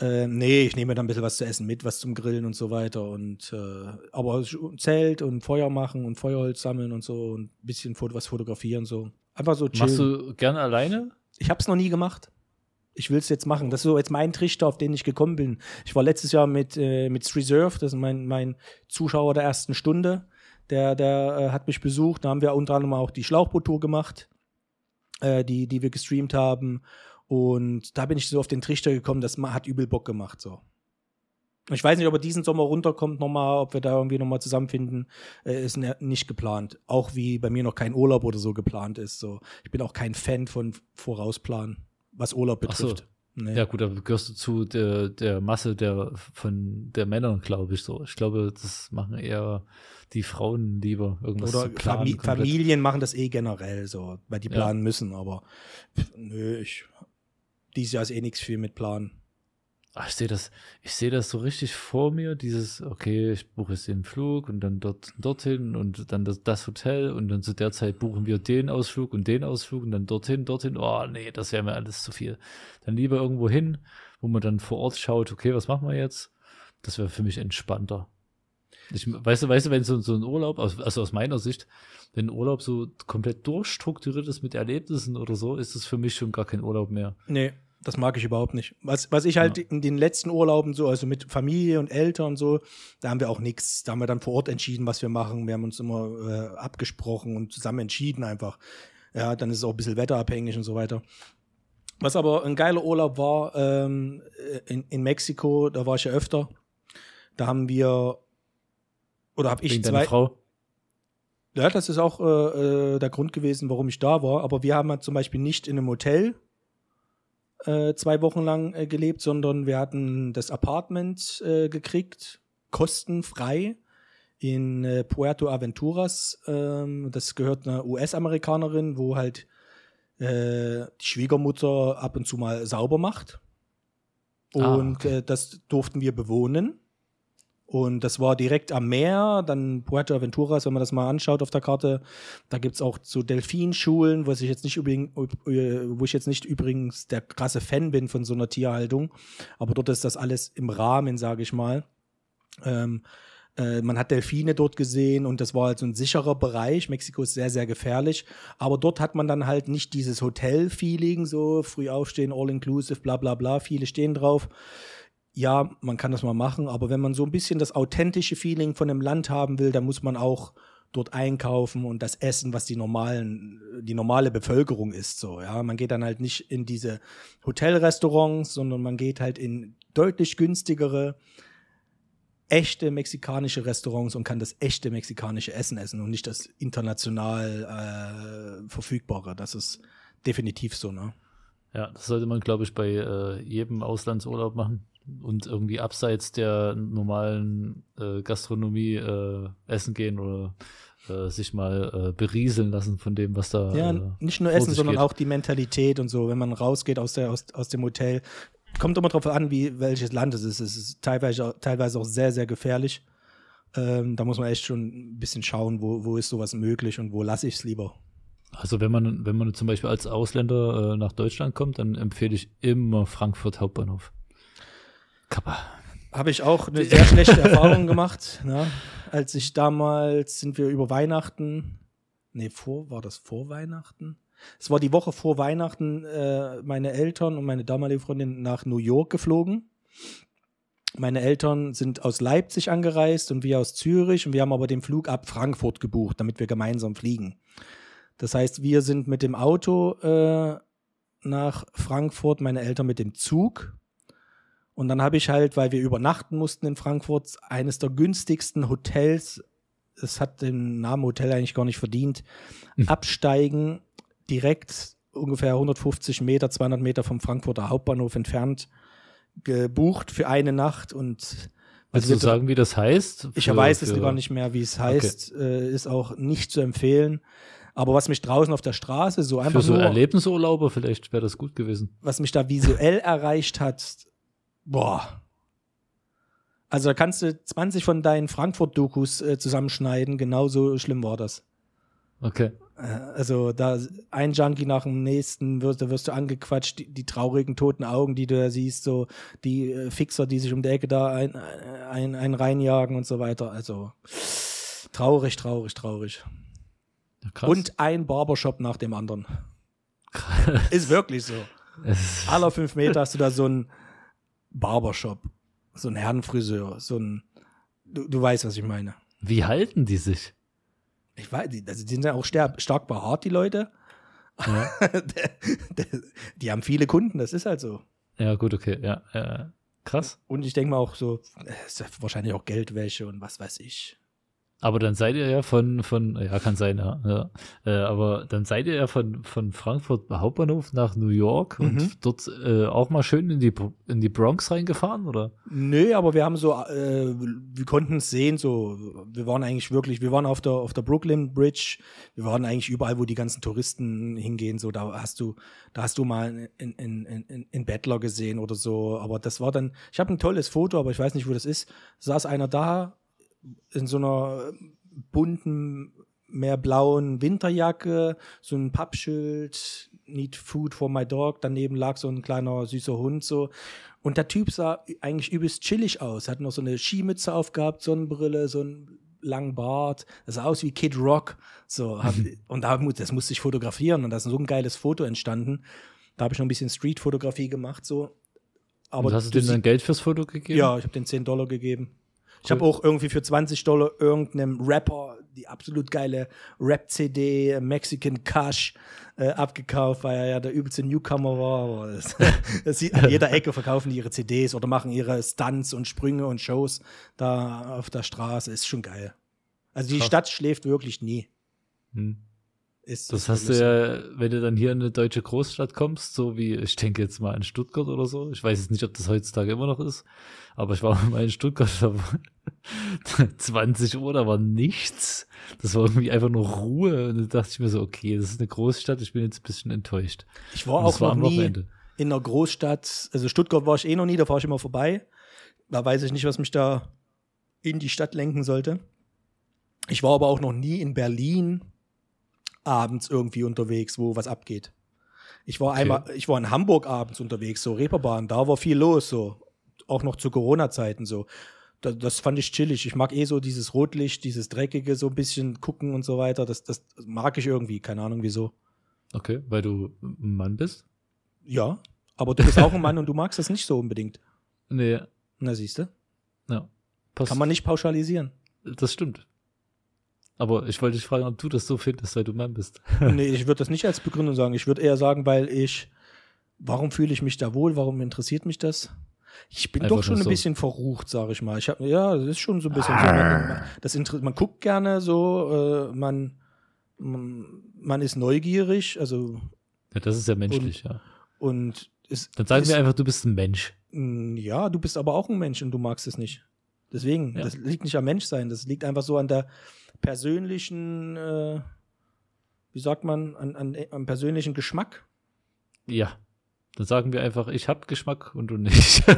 Äh, nee, ich nehme dann ein bisschen was zu essen mit, was zum Grillen und so weiter. Und äh, aber Zelt und Feuer machen und Feuerholz sammeln und so und ein bisschen was fotografieren so. Einfach so chillen. Machst du gern alleine? Ich habe es noch nie gemacht. Ich will es jetzt machen. Das ist so jetzt mein Trichter, auf den ich gekommen bin. Ich war letztes Jahr mit, äh, mit Reserve, das ist mein, mein Zuschauer der ersten Stunde. Der, der äh, hat mich besucht. Da haben wir unter anderem auch die Schlauchboottour gemacht, äh, die, die wir gestreamt haben. Und da bin ich so auf den Trichter gekommen, das hat übel Bock gemacht. So. Ich weiß nicht, ob er diesen Sommer runterkommt nochmal, ob wir da irgendwie nochmal zusammenfinden. Äh, ist nicht geplant. Auch wie bei mir noch kein Urlaub oder so geplant ist. So. Ich bin auch kein Fan von Vorausplanen, was Urlaub betrifft. Nee. Ja, gut, da gehörst du zu der, der Masse der von der Männer, glaube ich so. Ich glaube, das machen eher die Frauen lieber irgendwas Oder zu planen. Fami komplett. Familien machen das eh generell so, weil die Ja. planen müssen, aber pff, nö, ich dieses Jahr ist eh nichts viel mit Planen. Ach, ich sehe das, ich sehe das so richtig vor mir, dieses, okay, ich buche jetzt den Flug und dann dort dorthin und dann das, das Hotel und dann zu der Zeit buchen wir den Ausflug und den Ausflug und dann dorthin, dorthin. Oh nee, das wäre mir alles zu viel. Dann lieber irgendwo hin, wo man dann vor Ort schaut, okay, was machen wir jetzt? Das wäre für mich entspannter. Ich, weißt du, weißt du, wenn so, so ein Urlaub, also aus meiner Sicht, wenn ein Urlaub so komplett durchstrukturiert ist mit Erlebnissen oder so, ist es für mich schon gar kein Urlaub mehr. Nee, das mag ich überhaupt nicht. Was, was ich halt Ja. in den letzten Urlauben so, also mit Familie und Eltern und so, da haben wir auch nichts. Da haben wir dann vor Ort entschieden, was wir machen. Wir haben uns immer äh, abgesprochen und zusammen entschieden einfach. Ja, dann ist es auch ein bisschen wetterabhängig und so weiter. Was aber ein geiler Urlaub war, ähm, in, in Mexiko, da war ich ja öfter. Da haben wir, oder habe ich Wegen zwei. Frau. Ja, das ist auch äh, äh, der Grund gewesen, warum ich da war. Aber wir haben halt zum Beispiel nicht in einem Hotel äh, zwei Wochen lang äh, gelebt, sondern wir hatten das Apartment äh, gekriegt, kostenfrei in äh, Puerto Aventuras. Ähm, das gehört einer US-Amerikanerin, wo halt äh, die Schwiegermutter ab und zu mal sauber macht. Ah, Und okay. äh, das durften wir bewohnen. Und das war direkt am Meer, dann Puerto Aventuras, wenn man das mal anschaut auf der Karte. Da gibt's auch so Delfinschulen, was ich jetzt nicht übrigens, wo ich jetzt nicht übrigens der krasse Fan bin von so einer Tierhaltung. Aber dort ist das alles im Rahmen, sage ich mal. Ähm, äh, man hat Delfine dort gesehen und das war halt so ein sicherer Bereich. Mexiko ist sehr, sehr gefährlich. Aber dort hat man dann halt nicht dieses Hotel-Feeling, so früh aufstehen, all-inclusive, bla bla bla. Viele stehen drauf. Ja, man kann das mal machen, aber wenn man so ein bisschen das authentische Feeling von einem Land haben will, dann muss man auch dort einkaufen und das essen, was die normalen, die normale Bevölkerung isst. So, ja, man geht dann halt nicht in diese Hotelrestaurants, sondern man geht halt in deutlich günstigere, echte mexikanische Restaurants und kann das echte mexikanische Essen essen und nicht das international äh, verfügbare. Das ist definitiv so, ne? Ja, das sollte man, glaube ich, bei äh, jedem Auslandsurlaub machen und irgendwie abseits der normalen äh, Gastronomie äh, essen gehen oder äh, sich mal äh, berieseln lassen von dem, was da. Ja, äh, nicht nur Essen, sondern geht. auch die Mentalität und so. Wenn man rausgeht aus, der, aus, aus dem Hotel, kommt immer darauf an, wie welches Land es ist. Es ist teilweise, teilweise auch sehr, sehr gefährlich. Ähm, da muss man echt schon ein bisschen schauen, wo, wo ist sowas möglich und wo lasse ich es lieber. Also wenn man, wenn man zum Beispiel als Ausländer äh, nach Deutschland kommt, dann empfehle ich immer Frankfurt Hauptbahnhof. Kappa. Habe ich auch eine sehr schlechte Erfahrung gemacht. Ne? Als ich damals sind wir über Weihnachten, nee, vor, war das vor Weihnachten? Es war die Woche vor Weihnachten, äh, meine Eltern und meine damalige Freundin nach New York geflogen. Meine Eltern sind aus Leipzig angereist und wir aus Zürich und wir haben aber den Flug ab Frankfurt gebucht, damit wir gemeinsam fliegen. Das heißt, wir sind mit dem Auto äh, nach Frankfurt, meine Eltern mit dem Zug. Und dann habe ich halt, weil wir übernachten mussten in Frankfurt, eines der günstigsten Hotels, es hat den Namen Hotel eigentlich gar nicht verdient, absteigen, direkt ungefähr 150 Meter, 200 Meter vom Frankfurter Hauptbahnhof entfernt, gebucht für eine Nacht und Willst du wir- sagen, wie das heißt? ich Für- weiß es gar nicht mehr, wie es heißt, äh, ist auch nicht zu empfehlen. Aber was mich draußen auf der Straße so einfach Für so nur, Erlebnisurlauber vielleicht wäre das gut gewesen. was mich da visuell erreicht hat, boah. Also da kannst du 20 von deinen Frankfurt-Dokus äh, zusammenschneiden, genauso schlimm war das. Okay. Äh, also da ein Junkie nach dem nächsten, wirst, da wirst du angequatscht, die, die traurigen toten Augen, die du da siehst, so die äh, Fixer, die sich um die Ecke da ein, ein, ein reinjagen und so weiter. Also traurig, traurig, traurig. Ja, krass. Und ein Barbershop nach dem anderen. Ist wirklich so. Aller fünf Meter hast du da so ein Barbershop, so ein Herrenfriseur, so ein, du, du weißt, was ich meine. Wie halten die sich? Ich weiß, die, also die sind ja auch stark, stark behaart, die Leute. Ja. die haben viele Kunden, das ist halt so. Ja, gut, okay. Ja, ja. Krass. Und ich denke mal auch so, es ist ja wahrscheinlich auch Geldwäsche und was weiß ich. Aber dann seid ihr ja von, von ja, kann sein, ja. ja. Äh, aber dann seid ihr ja von, von Frankfurt Hauptbahnhof nach New York Mhm. und dort äh, auch mal schön in die, in die Bronx reingefahren, oder? Nö, aber wir haben so, äh, wir konnten es sehen, so, wir waren eigentlich wirklich, wir waren auf der, auf der Brooklyn Bridge, wir waren eigentlich überall, wo die ganzen Touristen hingehen, so, da hast du, da hast du mal in, in, in, in Bettler gesehen oder so, aber das war dann, ich habe ein tolles Foto, aber ich weiß nicht, wo das ist, saß einer da, in so einer bunten, mehr blauen Winterjacke, so ein Pappschild, Need Food for my dog, daneben lag so ein kleiner süßer Hund so. Und der Typ sah eigentlich übelst chillig aus, hat noch so eine Skimütze aufgehabt, Sonnenbrille, so einen langen Bart, das sah aus wie Kid Rock, so. Hab, und da, das musste ich fotografieren und da ist so ein geiles Foto entstanden. Da habe ich noch ein bisschen Street-Fotografie gemacht, so. Aber und hast du du denen dann Geld fürs Foto gegeben? ja, ich habe den 10 Dollar gegeben. Ich habe auch irgendwie für 20 Dollar irgendeinem Rapper die absolut geile Rap-CD Mexican Cash äh, abgekauft, weil er ja der übelste Newcomer war. Das, das sieht, an jeder Ecke verkaufen die ihre CDs oder machen ihre Stunts und Sprünge und Shows da auf der Straße. Ist schon geil. Also die Krass. Stadt schläft wirklich nie. Hm. Ist Das hast du ja, wenn du dann hier in eine deutsche Großstadt kommst, so wie, ich denke jetzt mal in Stuttgart oder so. Ich weiß jetzt nicht, ob das heutzutage immer noch ist, aber ich war mal in Stuttgart, da war 20 Uhr, da war nichts. Das war irgendwie einfach nur Ruhe. Und dann dachte ich mir so, okay, das ist eine Großstadt, ich bin jetzt ein bisschen enttäuscht. Ich war auch war noch nie Wochenende. in einer Großstadt. Also Stuttgart war ich eh noch nie, da fahre ich immer vorbei. Da weiß ich nicht, was mich da in die Stadt lenken sollte. Ich war aber auch noch nie in Berlin abends irgendwie unterwegs, wo was abgeht. Ich war einmal, ich war in Hamburg abends unterwegs, so Reeperbahn, da war viel los, so. Auch noch zu Corona-Zeiten, so. Da, das fand ich chillig. Ich mag eh so dieses Rotlicht, dieses Dreckige, so ein bisschen gucken und so weiter. Das, das mag ich irgendwie, keine Ahnung wieso. Okay, weil du ein Mann bist? Ja, aber du bist auch ein Mann und du magst das nicht so unbedingt. Nee, Na, siehst du? ja. Passt. Kann man nicht pauschalisieren. Das stimmt. Aber ich wollte dich fragen, ob du das so findest, weil du Mann bist. nee, ich würde das nicht als Begründung sagen. Ich würde eher sagen, weil ich, warum fühle ich mich da wohl? Warum interessiert mich das? Ich bin Einfach doch schon ein so. bisschen verrucht, sage ich mal. Ich habe ja, das ist schon so ein bisschen so. Man, das inter- man guckt gerne so, äh, man, man man ist neugierig, also Ja, das ist ja menschlich, ja. und es Dann sagen wir einfach, du bist ein Mensch. Ja, du bist aber auch ein Mensch und du magst es nicht. Deswegen, Ja. das liegt nicht am Menschsein, das liegt einfach so an der persönlichen, äh, wie sagt man, an, an, am persönlichen Geschmack. Ja. Dann sagen wir einfach, ich hab Geschmack und du nicht.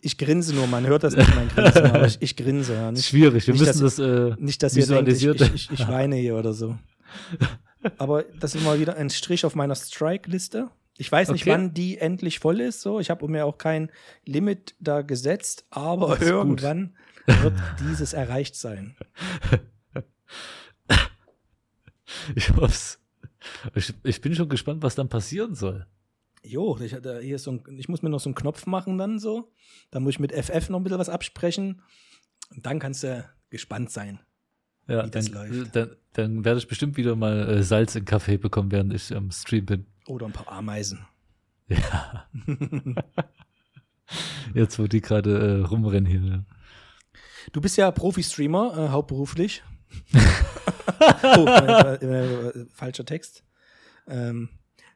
Ich grinse nur, man hört das nicht, mein Grinsen, aber ich, ich grinse, ja. Nicht, Schwierig, wir nicht, müssen dass- das, äh, nicht dass ihr denkt, ich, ich, ich weine hier oder so. Aber das ist mal wieder ein Strich auf meiner Strike-Liste. Ich weiß nicht, Okay. wann die endlich voll ist. So, ich habe mir auch kein Limit da gesetzt, aber ist gut. irgendwann wird dieses erreicht sein. ich hoff's. Ich, ich bin schon gespannt, was dann passieren soll. Jo, ich, hatte hier ist so ein, ich muss mir noch so einen Knopf machen dann so. Da muss ich mit FF noch ein bisschen was absprechen. Und dann kannst du gespannt sein. Ja, Wie das dann, läuft. dann, dann werde ich bestimmt wieder mal äh, Salz in Kaffee bekommen, während ich am Stream bin. Oder ein paar Ameisen. Ja. Jetzt, wo die gerade äh, rumrennen hier. ne? Du bist ja Profi-Streamer, äh, hauptberuflich. oh, äh, äh, falscher Text. Ähm,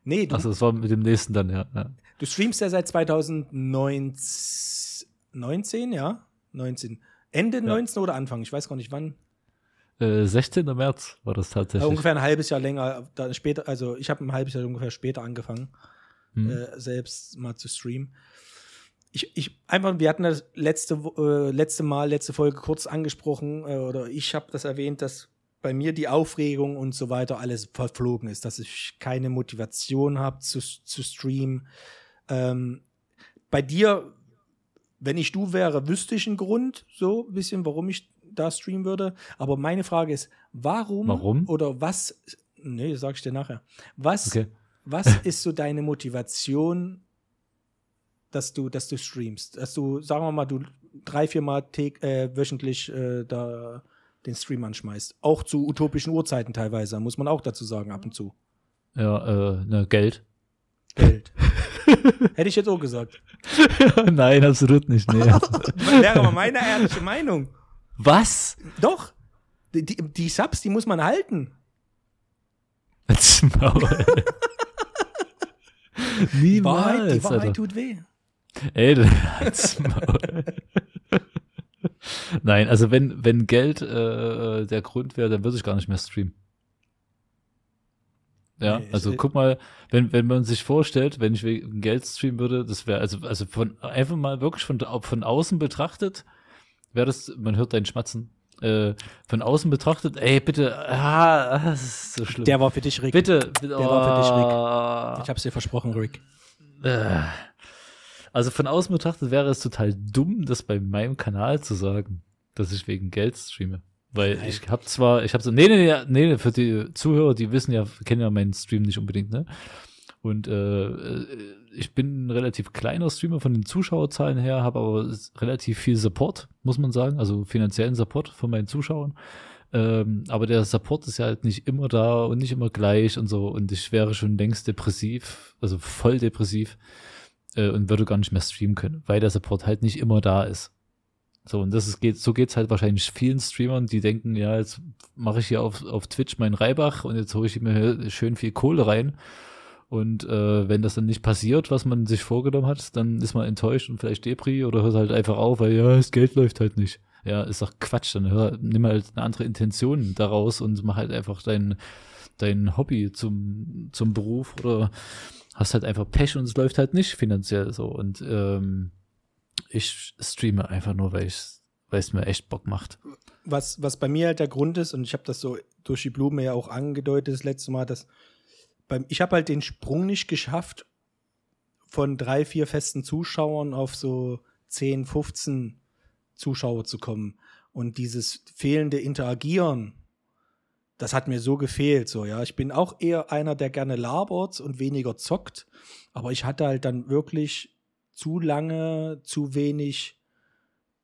nee, du, Achso, das war mit dem nächsten dann, ja. ja. du streamst ja seit 2019, 19, ja? 19. Ende 19 oder Anfang, ich weiß gar nicht wann. Äh, 16. März war das Äh, tatsächlich. ungefähr ein halbes Jahr länger, da später, also ich habe ein halbes Jahr ungefähr später angefangen. Hm. äh, selbst mal zu streamen. Ich, ich, einfach, wir hatten das letzte, äh, letzte Mal, letzte Folge kurz angesprochen, äh, oder ich habe das erwähnt, dass bei mir die Aufregung und so weiter alles verflogen ist, dass ich keine Motivation habe zu, zu streamen. Ähm, bei dir, wenn ich du wäre, wüsste ich einen Grund, so ein bisschen, warum ich da streamen würde. Aber meine Frage ist, warum, Warum? oder was, nee, sag ich dir nachher. Was Okay. was ist so deine Motivation, dass du, dass du streamst? Dass du, sagen wir mal, du drei, vier Mal täg- äh, wöchentlich äh, da den Stream anschmeißt. Auch zu utopischen Uhrzeiten teilweise, muss man auch dazu sagen, ab und zu. Ja, äh, ne, Geld. Geld. Hätte ich jetzt auch gesagt. Nein, absolut nicht. Nee. Wäre aber meine ehrliche Meinung. Was? Doch. Die, die, die Subs, die muss man halten. Als Maul. Die Wahrheit, Niemals, die Wahrheit Alter. tut weh. Ey, halt's Maul. Nein, also wenn, wenn Geld äh, der Grund wäre, dann würde ich gar nicht mehr streamen. Ja, Nee, also guck mal, wenn, wenn man sich vorstellt, wenn ich wegen Geld streamen würde, das wäre, also, also von einfach mal wirklich von, von außen betrachtet, wäre das, man hört deinen Schmatzen, äh, von außen betrachtet, ey, bitte, ah, das ist so schlimm. Der war für dich, Rick. bitte, bitte, Der war für dich, Rick. oh. Ich hab's dir versprochen, Rick. Äh. Also von außen betrachtet wäre es total dumm, das bei meinem Kanal zu sagen, dass ich wegen Geld streame. Weil Nein. ich habe zwar, ich habe so, nee, nee, nee, nee, für die Zuhörer, die wissen ja, kennen ja meinen Stream nicht unbedingt, ne? Und äh, äh, ich bin ein relativ kleiner Streamer von den Zuschauerzahlen her, habe aber relativ viel Support, muss man sagen, also finanziellen Support von meinen Zuschauern. Ähm, aber der Support ist ja halt nicht immer da und nicht immer gleich und so. Und ich wäre schon längst depressiv, also voll depressiv äh, und würde gar nicht mehr streamen können, weil der Support halt nicht immer da ist. So, und das ist, geht, so geht's halt wahrscheinlich vielen Streamern, die denken, ja, jetzt mache ich hier auf, auf Twitch meinen Reibach und jetzt hole ich mir schön viel Kohle rein. Und äh, wenn das dann nicht passiert, was man sich vorgenommen hat, dann ist man enttäuscht und vielleicht Depri oder hört halt einfach auf, weil ja, das Geld läuft halt nicht. Ja, ist doch Quatsch. Dann hör, nimm halt eine andere Intention daraus und mach halt einfach dein, dein Hobby zum, zum Beruf oder hast halt einfach Pech und es läuft halt nicht finanziell so. Und ähm, ich streame einfach nur, weil ich weil es mir echt Bock macht. Was, was bei mir halt der Grund ist, und ich habe das so durch die Blume ja auch angedeutet das letzte Mal, dass beim, ich habe halt den Sprung nicht geschafft von drei, vier festen Zuschauern auf so 10, 15 Zuschauer zu kommen. Und dieses fehlende Interagieren, das hat mir so gefehlt, so, ja. Ich bin auch eher einer, der gerne labert und weniger zockt, aber ich hatte halt dann wirklich zu lange, zu wenig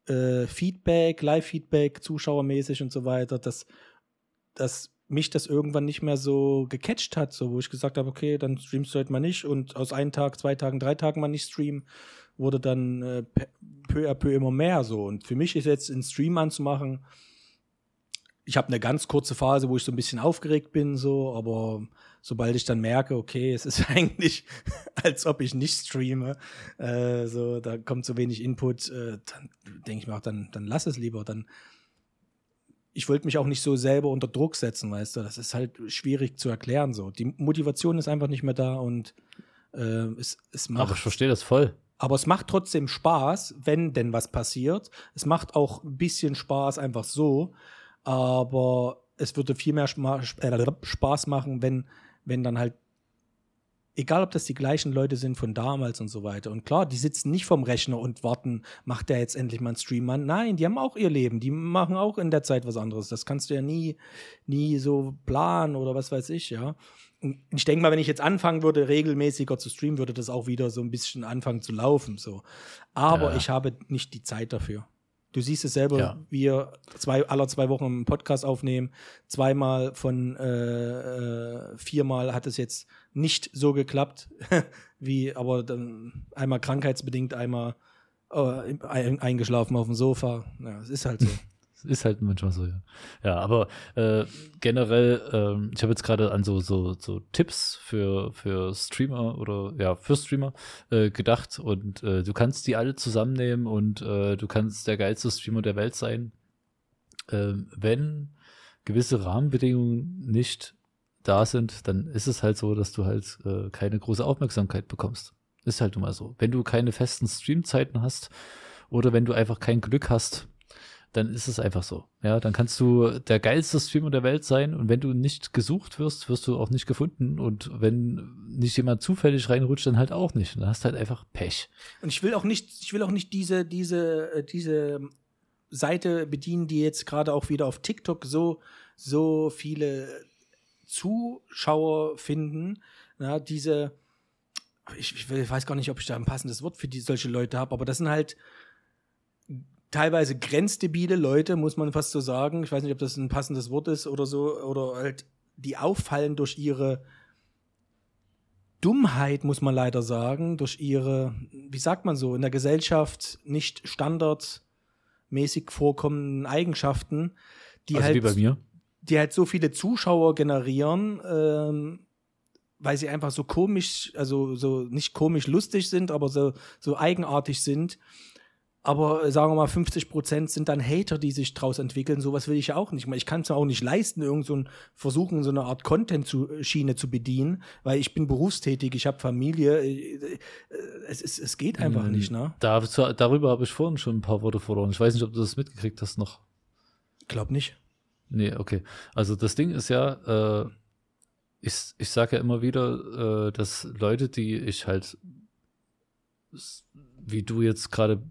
äh, Feedback, Live-Feedback, zuschauermäßig und so weiter, dass, dass mich das irgendwann nicht mehr so gecatcht hat, so wo ich gesagt habe, okay, dann streamst du halt mal nicht und aus einem Tag, zwei Tagen, drei Tagen mal nicht streamen wurde dann äh, peu à peu immer mehr so. Und für mich ist jetzt einen Stream anzumachen, ich habe eine ganz kurze Phase, wo ich so ein bisschen aufgeregt bin, so, aber sobald ich dann merke, okay, es ist eigentlich, als ob ich nicht streame, äh, so, da kommt so wenig Input, äh, dann denke ich mir auch, dann, dann lass es lieber. Dann, ich wollte mich auch nicht so selber unter Druck setzen, weißt du, das ist halt schwierig zu erklären, so. Die Motivation ist einfach nicht mehr da und äh, es, es macht. Aber ich verstehe das voll. Aber es macht trotzdem Spaß, wenn denn was passiert. Es macht auch ein bisschen Spaß einfach so. Aber es würde viel mehr äh, Spaß machen, wenn, wenn dann halt, egal ob das die gleichen Leute sind von damals und so weiter. Und klar, die sitzen nicht vorm Rechner und warten, macht der jetzt endlich mal einen Stream an. Nein, die haben auch ihr Leben. Die machen auch in der Zeit was anderes. Das kannst du ja nie, nie so planen oder was weiß ich, ja ich denke mal, wenn ich jetzt anfangen würde, regelmäßiger zu streamen, würde das auch wieder so ein bisschen anfangen zu laufen. So. Aber ja. ich habe nicht die Zeit dafür. Du siehst es selber, ja. wir zwei, aller zwei Wochen einen Podcast aufnehmen. Zweimal von äh, äh, viermal hat es jetzt nicht so geklappt, wie, aber dann einmal krankheitsbedingt, einmal äh, eingeschlafen auf dem Sofa. Ja, es ist halt so. ist halt manchmal so, ja. Ja, aber äh, generell, äh, ich habe jetzt gerade an so, so, so Tipps für, für Streamer oder ja, für Streamer äh, gedacht und äh, du kannst die alle zusammennehmen und äh, du kannst der geilste Streamer der Welt sein, äh, wenn gewisse Rahmenbedingungen nicht da sind, dann ist es halt so, dass du halt äh, keine große Aufmerksamkeit bekommst. Ist halt nun mal so. Wenn du keine festen Streamzeiten hast oder wenn du einfach kein Glück hast, dann ist es einfach so. Ja, dann kannst du der geilste Streamer der Welt sein und wenn du nicht gesucht wirst, wirst du auch nicht gefunden und wenn nicht jemand zufällig reinrutscht, dann halt auch nicht. Dann hast du halt einfach Pech. Und ich will auch nicht, ich will auch nicht diese, diese, äh, diese Seite bedienen, die jetzt gerade auch wieder auf TikTok so, so viele Zuschauer finden. Ja, diese, ich, ich weiß gar nicht, ob ich da ein passendes Wort für die, solche Leute habe, aber das sind halt teilweise grenzdebile Leute, muss man fast so sagen. Ich weiß nicht, ob das ein passendes Wort ist oder so, oder halt, die auffallen durch ihre Dummheit, muss man leider sagen, durch ihre, wie sagt man so, in der Gesellschaft nicht standardmäßig vorkommenden Eigenschaften, die also halt, wie bei mir. die halt so viele Zuschauer generieren, ähm, weil sie einfach so komisch, also so nicht komisch lustig sind, aber so, so eigenartig sind, aber äh, sagen wir mal, 50 Prozent sind dann Hater, die sich daraus entwickeln. Sowas will ich ja auch nicht. Ich kann es mir auch nicht leisten, irgend so ein, versuchen, so eine Art Content-Schiene zu bedienen, weil ich bin berufstätig, ich habe Familie. Äh, äh, es, es, es geht einfach mhm. nicht, ne? Da, darüber habe ich vorhin schon ein paar Worte verloren. Ich weiß nicht, ob du das mitgekriegt hast noch. Glaub nicht. Nee, okay. Also das Ding ist ja, äh, ich, ich sage ja immer wieder, äh, dass Leute, die ich halt, wie du jetzt gerade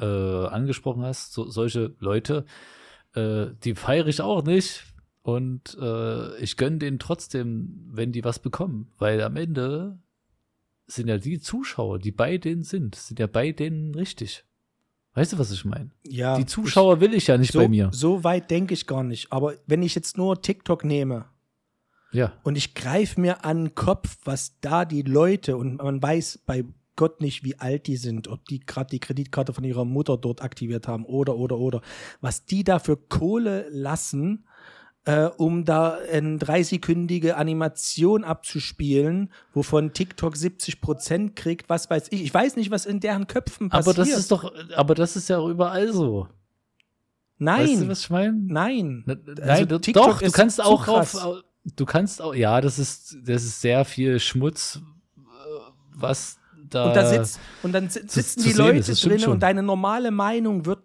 äh, angesprochen hast, so, solche Leute, äh, die feiere ich auch nicht. Und äh, ich gönne denen trotzdem, wenn die was bekommen. Weil am Ende sind ja die Zuschauer, die bei denen sind, sind ja bei denen richtig. Weißt du, was ich meine? Ja, Die Zuschauer will ich ja nicht so, bei mir. So weit denke ich gar nicht. Aber wenn ich jetzt nur TikTok nehme Ja. und ich greife mir an den Kopf, was da die Leute und man weiß bei Gott nicht, wie alt die sind, ob die gerade die Kreditkarte von ihrer Mutter dort aktiviert haben oder oder oder, was die da für Kohle lassen, äh, um da eine 30-kündige Animation abzuspielen, wovon TikTok 70 Prozent kriegt, was weiß ich. Ich weiß nicht, was in deren Köpfen passiert. Aber das ist doch, aber das ist ja auch überall so. nein, Weißt du, was ich meine? nein. Na- Also Nein, TikTok doch, du kannst auch auf, du kannst auch, ja, das ist, das ist sehr viel Schmutz, äh, was da. Und da sitzt, und dann si- sitzen zu die Leute ist, das stimmt drin schon. und deine normale Meinung wird,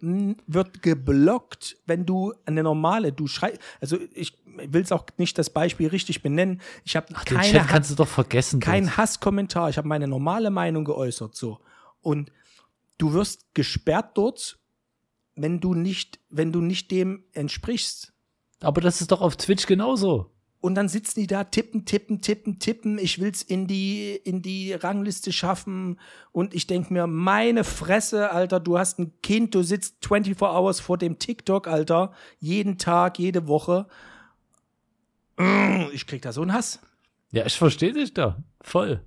wird geblockt, wenn du eine normale, du schreibst, also ich will es auch nicht das Beispiel richtig benennen. Ich habe Ach, den keine, Chat Ha- kannst du doch vergessen. kein. Hasskommentar, ich habe meine normale Meinung geäußert, so. Und du wirst gesperrt dort, wenn du nicht, wenn du nicht dem entsprichst. Aber das ist doch auf Twitch genauso. Und dann sitzen die da, tippen, tippen, tippen, tippen. Ich will's in die, in die Rangliste schaffen. Und ich denk mir, meine Fresse, Alter, du hast ein Kind, du sitzt 24 Hours vor dem TikTok, Alter. Jeden Tag, jede Woche. Mm, Ich krieg da so einen Hass. Ja, ich verstehe dich da. Voll.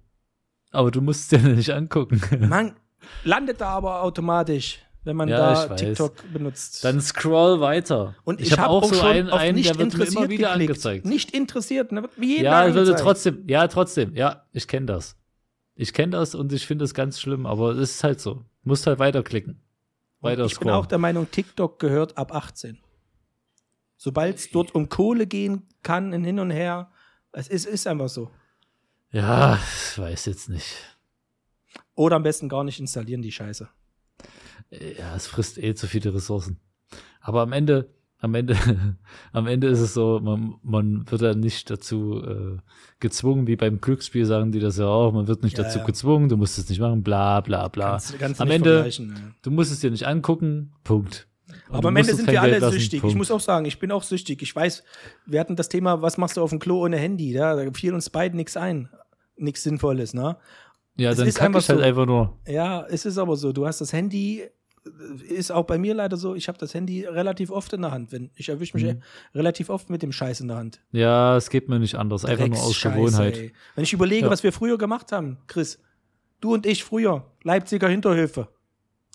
Aber du musst es dir nicht angucken. Man landet da aber automatisch, wenn man Ja, ich da. TikTok benutzt. Dann scroll weiter. und ich habe hab auch so schon einen, auf einen nicht der wird mir immer interessiert wieder geklickt. angezeigt. Nicht interessiert, ne? wird mir jeden Ja, würde trotzdem, ja, trotzdem, ja, ich kenne das. Ich kenne das und ich finde das ganz schlimm, aber es ist halt so. Musst halt weiterklicken. Weiter ich bin auch der Meinung, TikTok gehört ab 18. Sobald es dort um Kohle gehen kann, in hin und her, es ist, ist einfach so. Ja, ich weiß jetzt nicht. Oder am besten gar nicht installieren, die Scheiße. Ja, es frisst eh zu viele Ressourcen. Aber am Ende, am Ende, am Ende ist es so, man, man wird ja nicht dazu äh, gezwungen, wie beim Glücksspiel sagen die das ja auch, man wird nicht Ja, dazu ja. gezwungen, du musst es nicht machen, bla bla bla. Kannst, kannst du am Ende, ja. du musst es dir nicht angucken, Punkt. Und Aber am Ende sind wir alle lassen, süchtig. Ich Punkt. muss auch sagen, ich bin auch süchtig. Ich weiß, wir hatten das Thema, was machst du auf dem Klo ohne Handy? Ja, da fiel uns beiden nichts ein. Nichts Sinnvolles, ne? Ja, es dann ist einfach ich halt so. einfach nur. Ja, es ist aber so. Du hast das Handy, äh, ist auch bei mir leider so, ich habe das Handy relativ oft in der Hand. Wenn, ich erwische mich Mhm. relativ oft mit dem Scheiß in der Hand. Ja, es geht mir nicht anders, einfach nur aus Gewohnheit. ey. Wenn ich überlege, Ja. was wir früher gemacht haben, Chris, du und ich früher, Leipziger Hinterhöfe,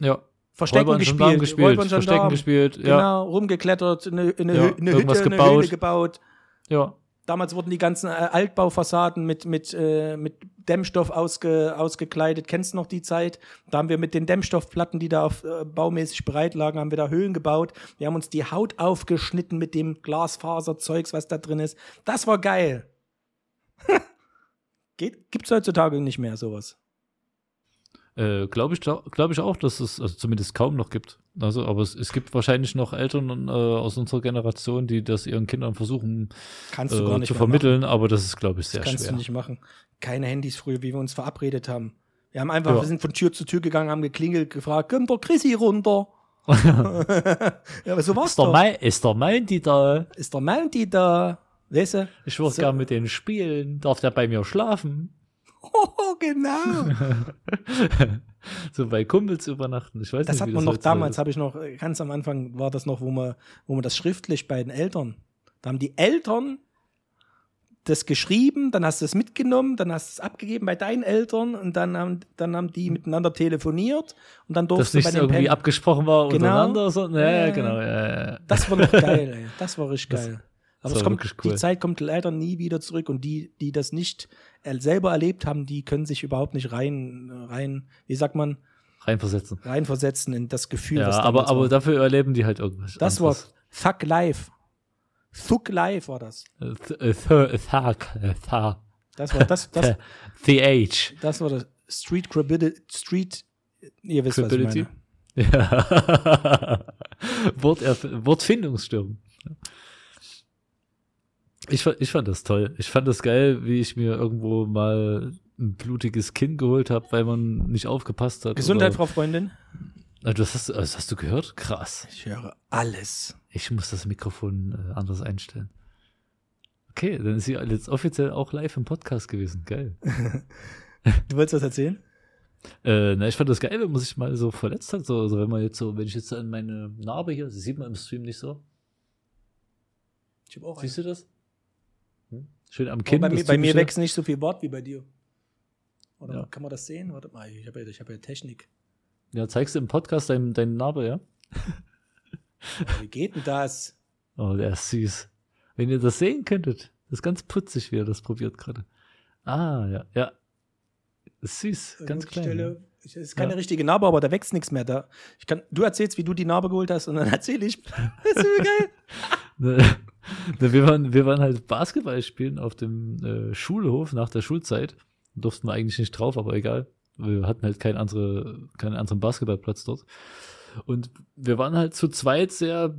Ja. Verstecken gespielt, gespielt, Verstecken gespielt, ja. genau, rumgeklettert, eine, eine, Ja, Hü- eine Hütte, eine gebaut. Höhle gebaut. Ja. Damals wurden die ganzen äh, Altbaufassaden mit, mit, äh, mit Dämmstoff ausge, ausgekleidet. Kennst du noch die Zeit? Da haben wir mit den Dämmstoffplatten, die da auf, äh, baumäßig bereit lagen, haben wir da Höhlen gebaut. Wir haben uns die Haut aufgeschnitten mit dem Glasfaserzeugs, was da drin ist. Das war geil. Geht, gibt's heutzutage nicht mehr sowas. Äh, Glaube ich, glaub ich auch, dass es also zumindest kaum noch gibt. Also, aber es, es gibt wahrscheinlich noch Eltern äh, aus unserer Generation, die das ihren Kindern versuchen Kannst du gar äh, nicht zu vermitteln, aber das ist, glaube ich, sehr Das kannst schwer. du nicht machen. Keine Handys früher, wie wir uns verabredet haben. Wir haben einfach, Ja. wir sind von Tür zu Tür gegangen, haben geklingelt, gefragt, kommt der Chrissy runter? ja, aber so war's Ist der, doch. Mai, ist der Mounty da? Ist der Mounty da? Weißt du? Ich würde So. gern mit denen spielen. Darf der bei mir schlafen? Oh, genau. so bei Kumpels übernachten. Ich weiß Das nicht, hat man noch damals, habe ich noch, äh, ganz am Anfang war das noch, wo man, wo man das schriftlich bei den Eltern, da haben die Eltern das geschrieben, dann hast du es mitgenommen, dann hast du es abgegeben bei deinen Eltern und dann haben, dann haben die miteinander telefoniert und dann durfst du nicht bei den irgendwie Pen abgesprochen war Genau. untereinander. So, ja, Ja. genau. Ja, ja. Das war noch geil, ey. Das war richtig Das- geil. Aber es kommt, cool. die Zeit kommt leider nie wieder zurück und die, die das nicht selber erlebt haben, die können sich überhaupt nicht rein, rein, wie sagt man, Reinversetzen. reinversetzen in das Gefühl, Ja, aber, aber war. dafür erleben die halt irgendwas. Das war. Thug Life. Thug Life war das. Äh, äh, äh, Thug. Thug. Das war das, das, TH. das war das Street Credibility, Street, ihr wisst, was ich Credibility? meine. Ja. Wort, Wortfindungsstörung. Ich, fand- ich fand das toll. Ich fand das geil, wie ich mir irgendwo mal ein blutiges Kinn geholt habe, weil man nicht aufgepasst hat. Gesundheit, Frau Freundin. Das hast, das hast du gehört? Krass. Ich höre alles. Ich muss das Mikrofon äh, anders einstellen. Okay, dann ist sie jetzt offiziell auch live im Podcast gewesen. Geil. Du wolltest was erzählen? Äh, na, ich fand das geil, wenn man sich mal so verletzt hat. So, also wenn man jetzt so, wenn ich jetzt an meine Narbe hier, das sieht man im Stream nicht so. Ich habe auch Siehst du das? Schön am Oh, Kinn. bei mir, bei mir typische. wächst nicht so viel Bart wie bei dir. Oder Ja. kann man das sehen? Warte mal, ich habe ja, ich hab ja Technik. Ja, zeigst du im Podcast dein, deine Narbe, ja? Wie geht denn das? Oh, der ist süß. Wenn ihr das sehen könntet, das ist ganz putzig, wie er das probiert gerade. Ah, ja, ja. Ist süß, ganz Ich klein. stelle- Es ist keine Ja. richtige Narbe, aber da wächst nichts mehr da. Ich kann, du erzählst, wie du die Narbe geholt hast und dann erzähle ich. Das ist geil. Ne, ne, wir, waren, wir waren halt Basketball spielen auf dem äh, Schulhof nach der Schulzeit. Durften wir eigentlich nicht drauf, aber egal. Wir hatten halt keinen, andere, keinen anderen Basketballplatz dort. Und wir waren halt zu zweit sehr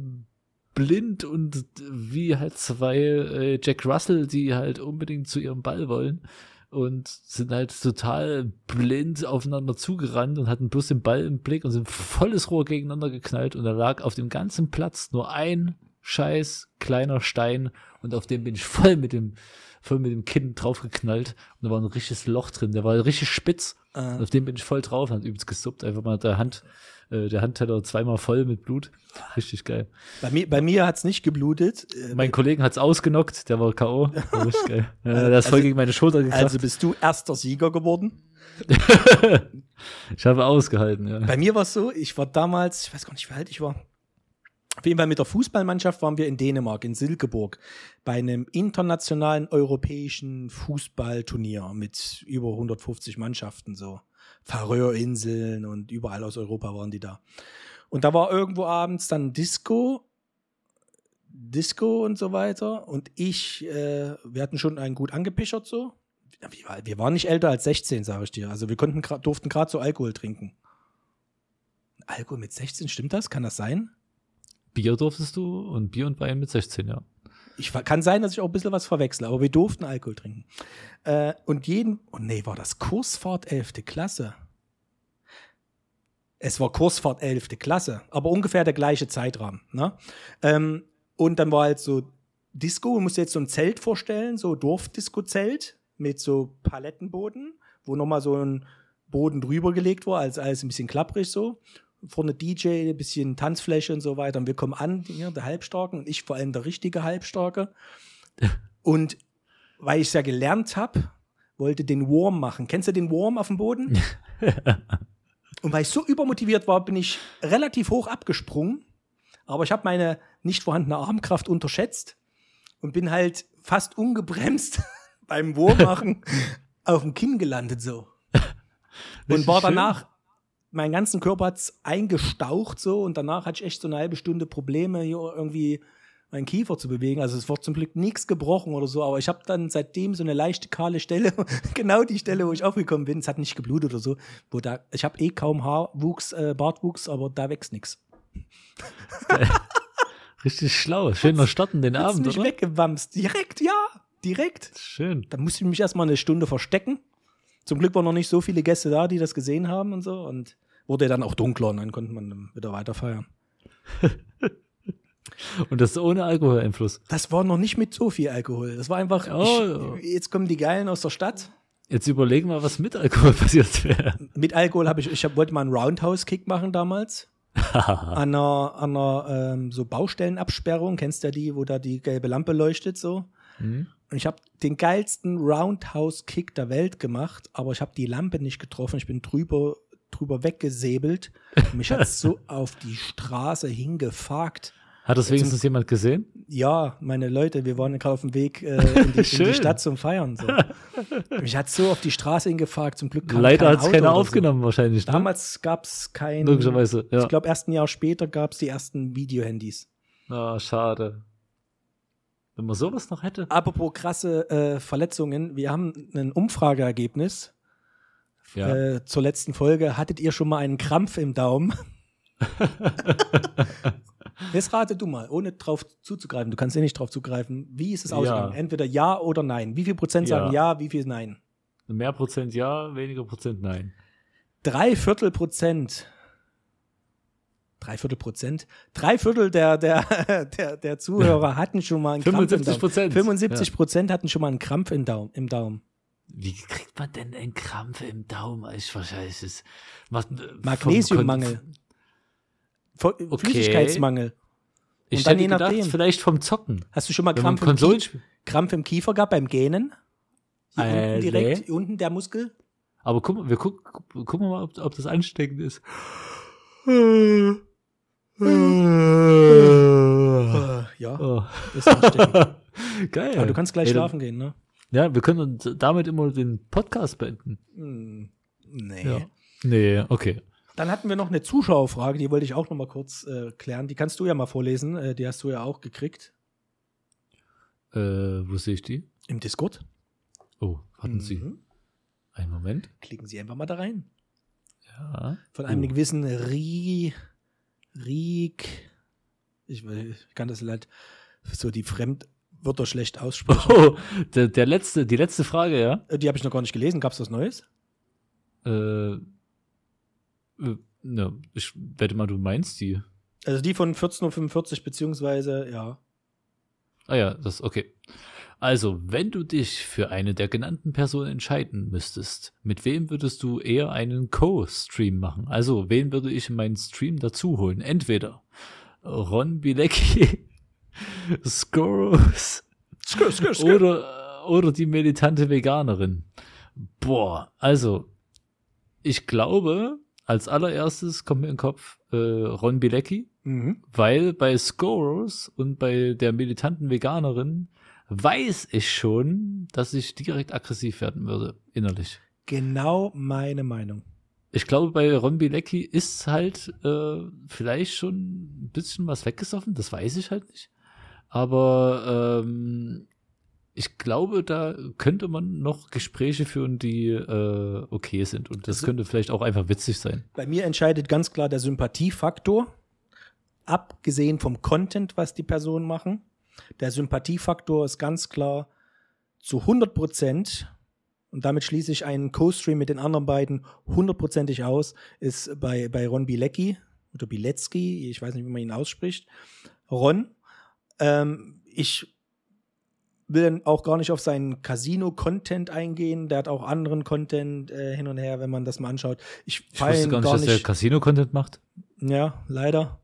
blind und wie halt zwei äh, Jack Russell, die halt unbedingt zu ihrem Ball wollen und sind halt total blind aufeinander zugerannt und hatten bloß den Ball im Blick und sind volles Rohr gegeneinander geknallt und da lag auf dem ganzen Platz nur ein scheiß kleiner Stein und auf dem bin ich voll mit dem voll mit dem Kinn draufgeknallt und da war ein richtiges Loch drin, der war richtig spitz und auf dem bin ich voll drauf und hat übelst gesuppt, einfach mal der Hand äh, der Handteller zweimal voll mit Blut, richtig geil. bei mir, bei mir hat es nicht geblutet. Äh, Mein Kollegen hat's ausgenockt, der war K.O. Richtig geil. Ja, der ist voll Also- gegen meine Schulter gekracht. Also bist du erster Sieger geworden. ich habe ausgehalten, ja. Bei mir war es so, ich war damals, ich weiß gar nicht, wie alt ich war. Auf jeden Fall mit der Fußballmannschaft waren wir in Dänemark, in Silkeborg, bei einem internationalen europäischen Fußballturnier mit über 150 Mannschaften, so Färöerinseln und überall aus Europa waren die da. Und da war irgendwo abends dann Disco, Disco und so weiter. Und ich, äh, wir hatten schon einen gut angepischert so. Wir, war- wir waren nicht älter als 16, sage ich dir. Also wir konnten, durften gerade so Alkohol trinken. Alkohol mit 16, stimmt das? Kann das sein? Bier durftest du und Bier und Wein mit 16, ja. Ich, kann sein, dass ich auch ein bisschen was verwechsle, aber wir durften Alkohol trinken. Äh, und jeden, oh nee, war das Kursfahrt 11. Klasse? Es war Kursfahrt 11. Klasse, aber ungefähr der gleiche Zeitrahmen. Ne? Ähm, und dann war halt so Disco, musst dir jetzt so ein Zelt vorstellen, so Dorfdisco-Zelt mit so Palettenboden, wo nochmal so ein Boden drüber gelegt war, als alles ein bisschen klapprig so. Vorne DJ, ein bisschen Tanzfläche und so weiter. Und wir kommen an, hier, der Halbstarke und ich vor allem der richtige Halbstarke. Und weil ich es ja gelernt habe, wollte den Worm machen. Kennst du den Worm auf dem Boden? und weil ich so übermotiviert war, bin ich relativ hoch abgesprungen. Aber ich habe meine nicht vorhandene Armkraft unterschätzt und bin halt fast ungebremst beim Wurm machen auf dem Kinn gelandet so. Und war schön. Meinen ganzen Körper hat's eingestaucht so und danach hatte ich echt so eine halbe Stunde Probleme, hier irgendwie meinen Kiefer zu bewegen. Also es wurde zum Glück nichts gebrochen oder so, aber ich habe dann seitdem so eine leichte kahle Stelle, genau die Stelle, wo ich aufgekommen bin. Es hat nicht geblutet oder so. Wo da, ich habe eh kaum Haarwuchs, äh, Bartwuchs, aber da wächst nichts. Richtig schlau. Schöner Start in den Hat's Abend, mich oder? weggewamst. Direkt, ja, direkt. Schön. Da musste ich mich erstmal eine Stunde verstecken. Zum Glück waren noch nicht so viele Gäste da, die das gesehen haben und so. Und wurde dann auch dunkler und dann konnte man wieder weiter feiern. Und das ohne Alkoholeinfluss. Das war noch nicht mit so viel Alkohol. Das war einfach, Oh. ich, jetzt kommen die Geilen aus der Stadt. Jetzt überlegen wir, was mit Alkohol passiert wäre. Mit Alkohol habe ich, ich hab, wollte mal einen Roundhouse-Kick machen damals. an einer, an einer ähm, so Baustellenabsperrung, kennst du ja die, wo da die gelbe Lampe leuchtet so. Hm? Und ich habe den geilsten Roundhouse-Kick der Welt gemacht, aber ich habe die Lampe nicht getroffen. Ich bin drüber, drüber weggesäbelt. Mich hat so auf die Straße hingefagt. Hat das wenigstens jemand gesehen? Ja, meine Leute, wir waren gerade auf dem Weg äh, in, die, in die Stadt zum Feiern. So. Mich hat so auf die Straße hingefagt. Zum Glück kam Leider hat es keiner oder so. aufgenommen, wahrscheinlich. Ne? Damals gab es kein. Logischerweise, ja. Ich glaube, erst ein Jahr später gab es die ersten Videohandys. Ah, schade. Wenn man sowas noch hätte. Apropos krasse äh, Verletzungen, wir haben ein Umfrageergebnis Ja. äh, zur letzten Folge. Hattet ihr schon mal einen Krampf im Daumen? Jetzt rate du mal, ohne drauf zuzugreifen. Du kannst eh nicht drauf zugreifen. Wie ist es Ja. ausgegangen? Entweder ja oder nein. Wie viel Prozent Ja. sagen ja, wie viel nein? Mehr Prozent ja, weniger Prozent nein. Drei Viertel Prozent. Drei Viertel Prozent? Drei Viertel der, der, der, der Zuhörer hatten schon mal einen Krampf im 75 Daumen. Prozent. 75 Prozent hatten schon mal einen Krampf im Daumen. Im Daumen. Wie kriegt man denn einen Krampf im Daumen? Ich wahrscheinlich ist was, Magnesiummangel. Vo- Okay. Flüssigkeitsmangel. Ich Und dann hätte je gedacht, nachdem. vielleicht vom Zocken. Hast du schon mal Krampf im, Kie. Krampf im Kiefer gehabt beim Gähnen? Hier Äh, unten direkt, nee. unten der Muskel? Aber guck, mal, wir guck, gucken wir mal, ob, ob das ansteckend ist. Äh, ja, Oh. ist. Geil. Aber du kannst gleich Ey, schlafen gehen, ne? Ja, wir können uns damit immer den Podcast beenden. Hm, nee. Ja. Nee, okay. Dann hatten wir noch eine Zuschauerfrage, die wollte ich auch noch mal kurz äh, klären. Die kannst du ja mal vorlesen. Äh, die hast du ja auch gekriegt Äh, wo sehe ich die? im Discord. Oh, warten Sie. Mhm. Einen Moment. Klicken Sie einfach mal da rein. Ja. Von einem Oh. gewissen Ri, Riek. Ich, ich kann das halt so die Fremdwörter schlecht aussprechen. Oh, der, der letzte, die letzte Frage, ja. Äh, Die habe ich noch gar nicht gelesen. Gab es was Neues? Äh, äh, ne, ich wette mal, du meinst die. Also die von 14.45 Uhr, beziehungsweise, ja. Ah ja, das okay. Also, wenn du dich für eine der genannten Personen entscheiden müsstest, mit wem würdest du eher einen Co-Stream machen? Also, wen würde ich in meinen Stream dazu holen? Entweder Ron Bilecki, Scorus Skr, skr, skr. oder, oder die militante Veganerin. Boah, also, ich glaube, als allererstes kommt mir in den Kopf äh, Ron Bilecki, Mhm. weil bei Scorus und bei der militanten Veganerin weiß ich schon, dass ich direkt aggressiv werden würde, innerlich. Genau meine Meinung. Ich glaube, bei Ron Bilecki ist halt äh, vielleicht schon ein bisschen was weggesoffen, das weiß ich halt nicht. Aber ähm, ich glaube, da könnte man noch Gespräche führen, die äh, okay sind. Und das Also- könnte vielleicht auch einfach witzig sein. Bei mir entscheidet ganz klar der Sympathiefaktor. Abgesehen vom Content, was die Personen machen. Der Sympathiefaktor ist ganz klar zu 100 Prozent, und damit schließe ich einen Co-Stream mit den anderen beiden hundertprozentig aus, ist bei, bei Ron Bilecki oder Bilecki, ich weiß nicht, wie man ihn ausspricht. Ron, ähm, ich will dann auch gar nicht auf seinen Casino-Content eingehen. Der hat auch anderen Content äh, hin und her, wenn man das mal anschaut. Ich Ich wusste gar nicht, gar dass der nicht. Casino-Content macht. Ja, leider.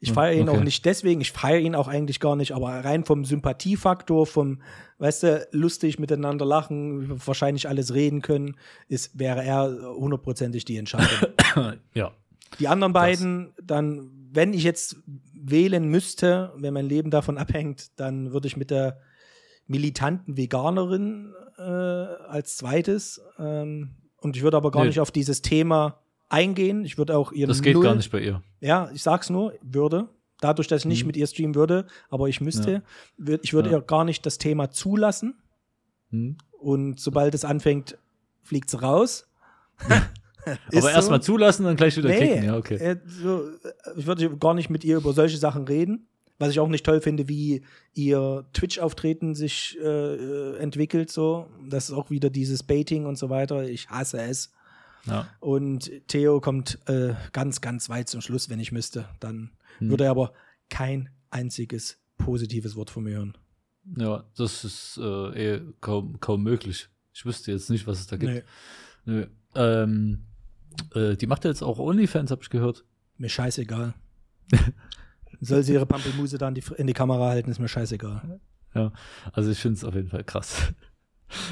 Ich Hm, feiere ihn okay. auch nicht deswegen, ich feiere ihn auch eigentlich gar nicht, aber rein vom Sympathiefaktor, vom, weißt du, lustig miteinander lachen, wahrscheinlich alles reden können, ist, wäre er hundertprozentig die Entscheidung. ja. Die anderen beiden, dann, wenn ich jetzt wählen müsste, wenn mein Leben davon abhängt, dann würde ich mit der militanten Veganerin äh, als zweites ähm, und ich würde aber gar Nee. nicht auf dieses Thema eingehen. Ich würde auch ihr Das geht null, gar nicht bei ihr. ja, ich sag's nur, würde. Dadurch, dass ich nicht Mhm. mit ihr streamen würde, aber ich müsste, Ja. ich würde Ja. ihr gar nicht das Thema zulassen. Hm? Und sobald es anfängt, fliegt sie raus. Aber so. erstmal zulassen, dann gleich wieder Nee, kicken. Ja, okay. äh, so, äh, ich würde gar nicht mit ihr über solche Sachen reden. Was ich auch nicht toll finde, wie ihr Twitch-Auftreten sich äh, äh, entwickelt. So, das ist auch wieder dieses Baiting und so weiter. Ich hasse es. Ja. Und Theo kommt äh, ganz, ganz weit zum Schluss, wenn ich müsste. Dann Hm. würde er aber kein einziges positives Wort von mir hören. ja, das ist äh, eh kaum, kaum möglich. Ich wüsste jetzt nicht, was es da gibt. Nee, Nö. Ähm, äh, die macht ja jetzt auch OnlyFans, habe ich gehört. mir scheißegal. Soll sie ihre Pampelmuse da in die, in die Kamera halten, ist mir scheißegal. Ja, also ich finde es auf jeden Fall krass.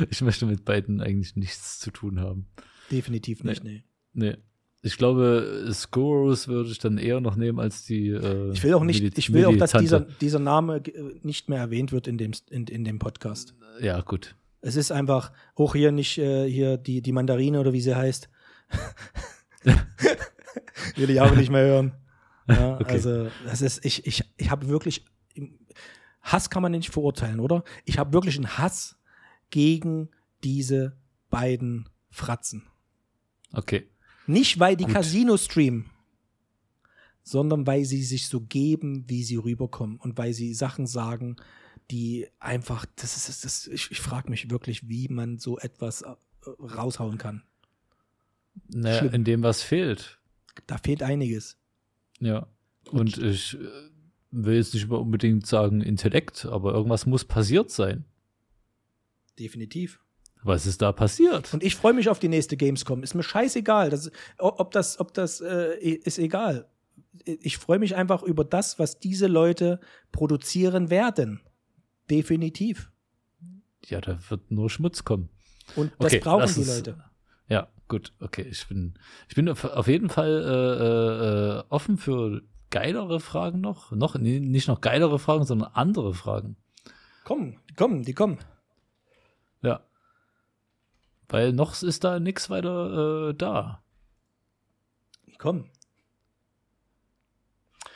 Ich möchte mit beiden eigentlich nichts zu tun haben. Definitiv nicht, nee. Nee. Ich glaube, Scorus würde ich dann eher noch nehmen als die. Äh, Ich will auch nicht, Mili- ich will auch, dass dieser, dieser Name äh, nicht mehr erwähnt wird in dem, in, in dem Podcast. Ja, gut. Es ist einfach, auch hier nicht, äh, hier die, die Mandarine oder wie sie heißt. will ich auch nicht mehr hören. Ja, Okay. Also, das ist, ich, ich, ich habe wirklich, Hass kann man nicht verurteilen, oder? Ich habe wirklich einen Hass gegen diese beiden Fratzen. Okay. Nicht, weil die Gut. Casino streamen, sondern weil sie sich so geben, wie sie rüberkommen und weil sie Sachen sagen, die einfach, das ist, das ich, ich frage mich wirklich, wie man so etwas äh, raushauen kann. Naja, Schlimm. in dem, was fehlt. Da fehlt einiges. Ja. Und ich äh, will jetzt nicht immer unbedingt sagen Intellekt, aber irgendwas muss passiert sein. Definitiv. Was ist da passiert? Und ich freue mich auf die nächste Gamescom. Ist mir scheißegal. Das, ob das, ob das äh, ist egal. Ich freue mich einfach über das, was diese Leute produzieren werden. Definitiv. Ja, da wird nur Schmutz kommen. Und das Okay, brauchen die Leute. Ja, gut, okay. Ich bin, ich bin auf, auf jeden Fall äh, äh, offen für geilere Fragen noch. Noch, nee, nicht noch geilere Fragen, sondern andere Fragen. Kommen, die kommen, die kommen. Ja. Weil noch ist da nichts weiter äh, da. Kommen.